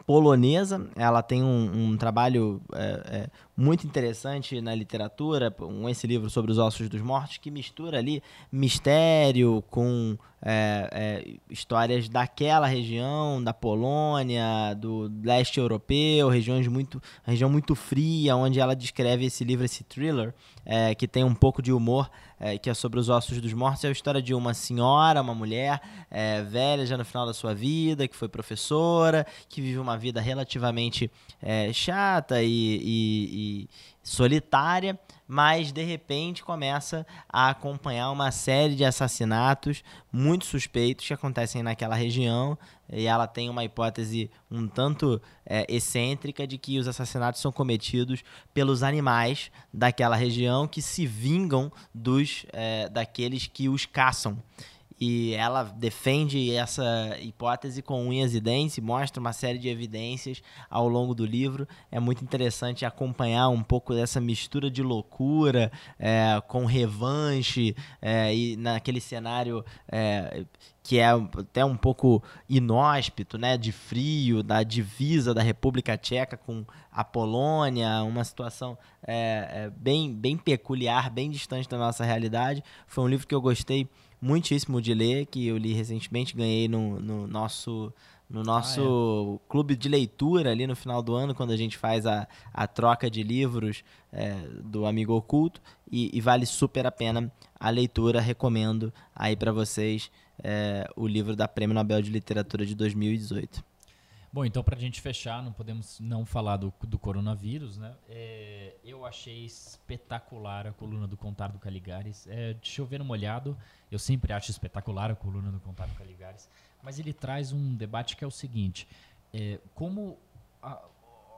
polonesa. Ela tem um, um trabalho é, é, muito interessante na literatura, um, esse livro sobre os ossos dos mortos, que mistura ali mistério com é, é, histórias daquela região, da Polônia, do leste europeu, regiões muito, região muito fria, onde ela descreve esse livro, esse thriller, é, que tem um pouco de humor, é, que é sobre os ossos dos mortos. É a história de uma senhora, uma mulher é, velha, já no final da sua vida, que foi professora, que vive uma vida relativamente é, chata e, e, e solitária, mas de repente começa a acompanhar uma série de assassinatos muito suspeitos que acontecem naquela região. E ela tem uma hipótese um tanto é, excêntrica de que os assassinatos são cometidos pelos animais daquela região que se vingam dos é, daqueles que os caçam e ela defende essa hipótese com unhas e dentes, mostra uma série de evidências ao longo do livro. É muito interessante acompanhar um pouco dessa mistura de loucura é, com revanche é, e naquele cenário é, que é até um pouco inóspito, né, de frio, da divisa da República Tcheca com a Polônia, uma situação é, é, bem, bem peculiar, bem distante da nossa realidade. Foi um livro que eu gostei muitíssimo de ler, que eu li recentemente, ganhei no, no nosso no nosso ah, é. clube de leitura ali no final do ano, quando a gente faz a, a troca de livros é, do Amigo Oculto, e, e, vale super a pena a leitura. Recomendo aí para vocês é, o livro da Prêmio Nobel de Literatura de 2018. Bom, então para a gente fechar, não podemos não falar do, do coronavírus, né? É, eu achei espetacular a coluna do Contar do Caligares. É, de chover no molhado, eu sempre acho espetacular a coluna do Contar do Caligares, mas ele traz um debate que é o seguinte: é, como a,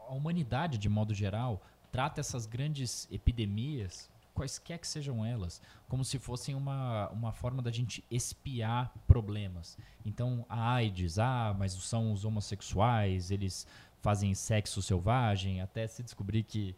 a humanidade, de modo geral, trata essas grandes epidemias quaisquer que sejam elas, como se fossem uma, uma forma da gente espiar problemas. Então, a AIDS, ah, mas são os homossexuais, eles fazem sexo selvagem, até se descobrir que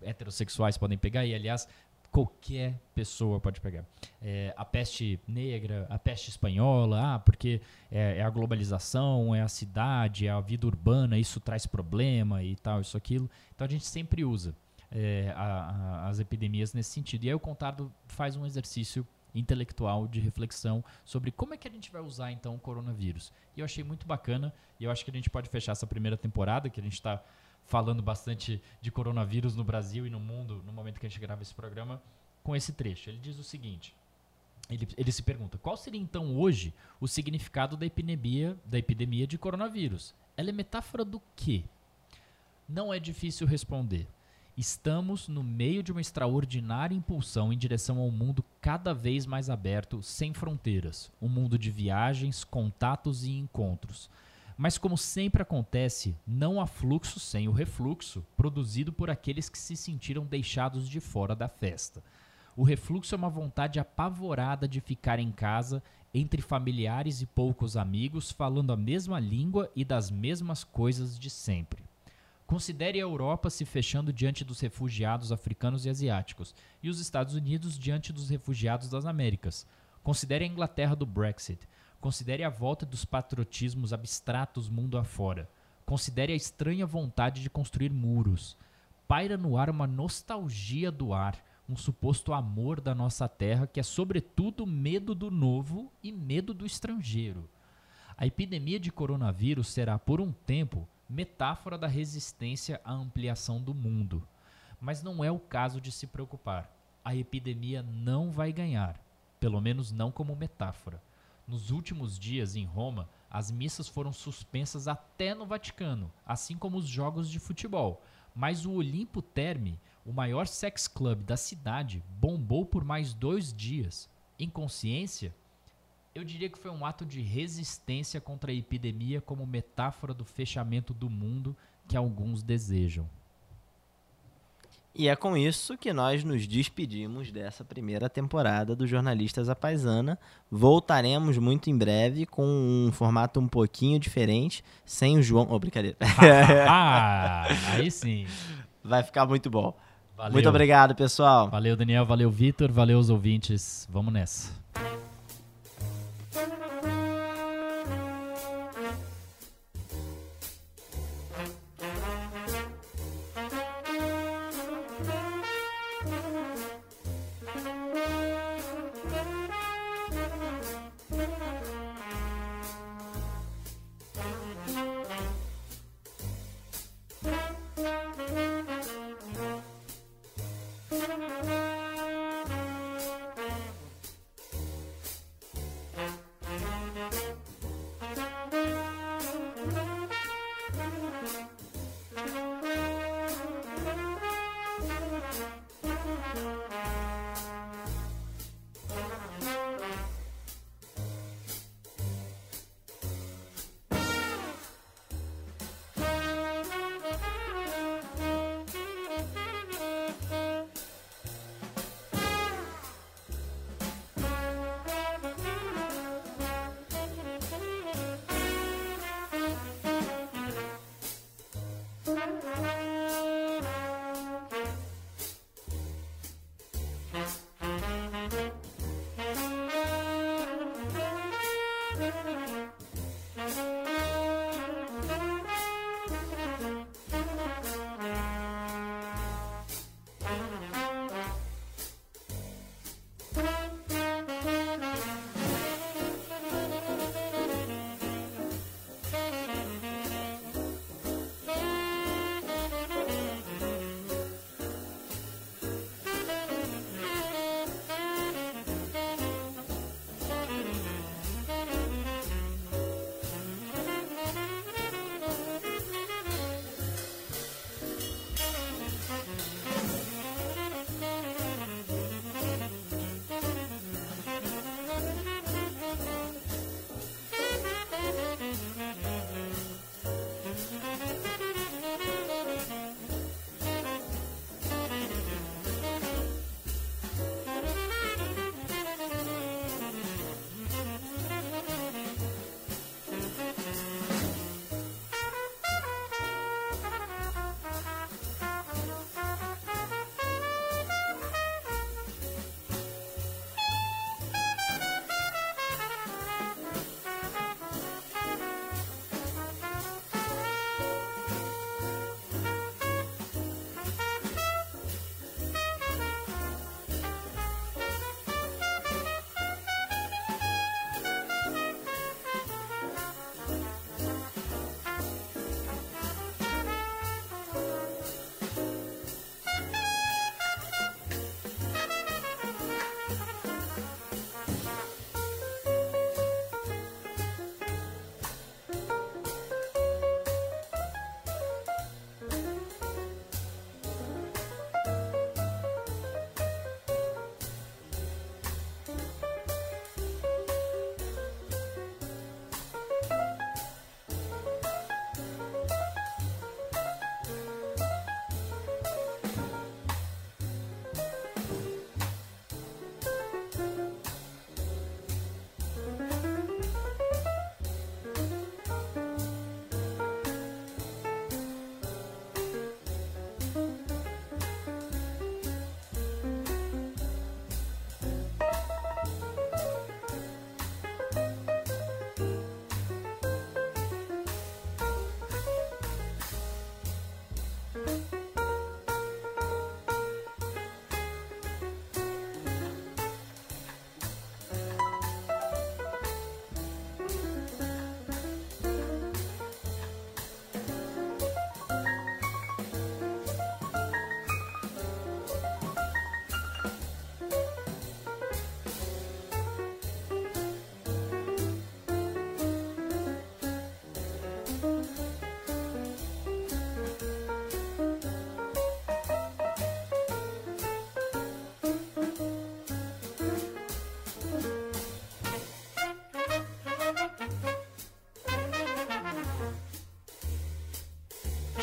heterossexuais podem pegar. E, aliás, qualquer pessoa pode pegar. É, a peste negra, a peste espanhola, ah, porque é, é, a globalização, é a cidade, é a vida urbana, isso traz problema e tal, isso, aquilo. Então a gente sempre usa é, a, a, as epidemias nesse sentido. E aí o Contardo faz um exercício intelectual de reflexão sobre como é que a gente vai usar então o coronavírus. E eu achei muito bacana e eu acho que a gente pode fechar essa primeira temporada, que a gente está falando bastante de coronavírus no Brasil e no mundo no momento que a gente grava esse programa, com esse trecho. Ele diz o seguinte: ele, ele se pergunta, qual seria então hoje o significado da epidemia, da epidemia de coronavírus? Ela é metáfora do quê? Não é difícil responder. Estamos no meio de uma extraordinária impulsão em direção a um mundo cada vez mais aberto, sem fronteiras, um mundo de viagens, contatos e encontros. Mas, como sempre acontece, não há fluxo sem o refluxo, produzido por aqueles que se sentiram deixados de fora da festa. O refluxo é uma vontade apavorada de ficar em casa, entre familiares e poucos amigos, falando a mesma língua e das mesmas coisas de sempre. Considere a Europa se fechando diante dos refugiados africanos e asiáticos, e os Estados Unidos diante dos refugiados das Américas. Considere a Inglaterra do Brexit, Considere a volta dos patriotismos abstratos mundo afora. Considere a estranha vontade de construir muros. Paira no ar uma nostalgia do ar, um suposto amor da nossa terra que é, sobretudo, medo do novo e medo do estrangeiro. A epidemia de coronavírus será, por um tempo, metáfora da resistência à ampliação do mundo. Mas não é o caso de se preocupar. A epidemia não vai ganhar, pelo menos não como metáfora. Nos últimos dias, em Roma, as missas foram suspensas até no Vaticano, assim como os jogos de futebol. Mas o Olimpo Terme, o maior sex club da cidade, bombou por mais dois dias. Em consciência, eu diria que foi um ato de resistência contra a epidemia como metáfora do fechamento do mundo que alguns desejam. E é com isso que nós nos despedimos dessa primeira temporada do Jornalistas à Paisana. Voltaremos muito em breve com um formato um pouquinho diferente, sem o João. Oh, brincadeira. ah, aí sim. Vai ficar muito bom. Valeu. Muito obrigado, pessoal. Valeu, Daniel. Valeu, Vitor. Valeu, os ouvintes. Vamos nessa.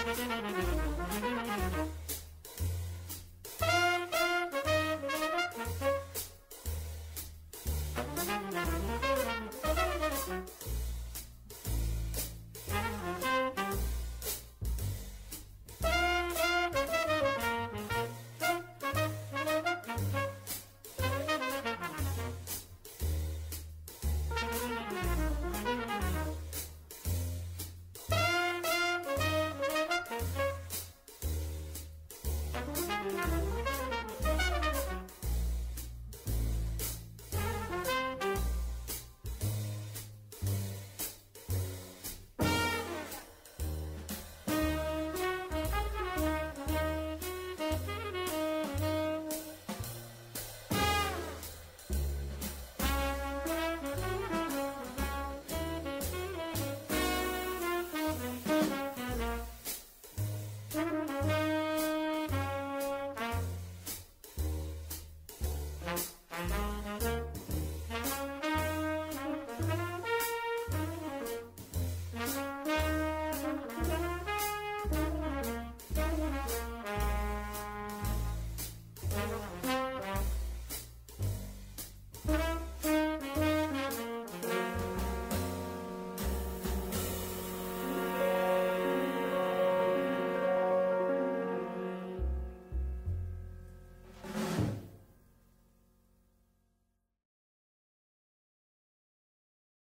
Thank you.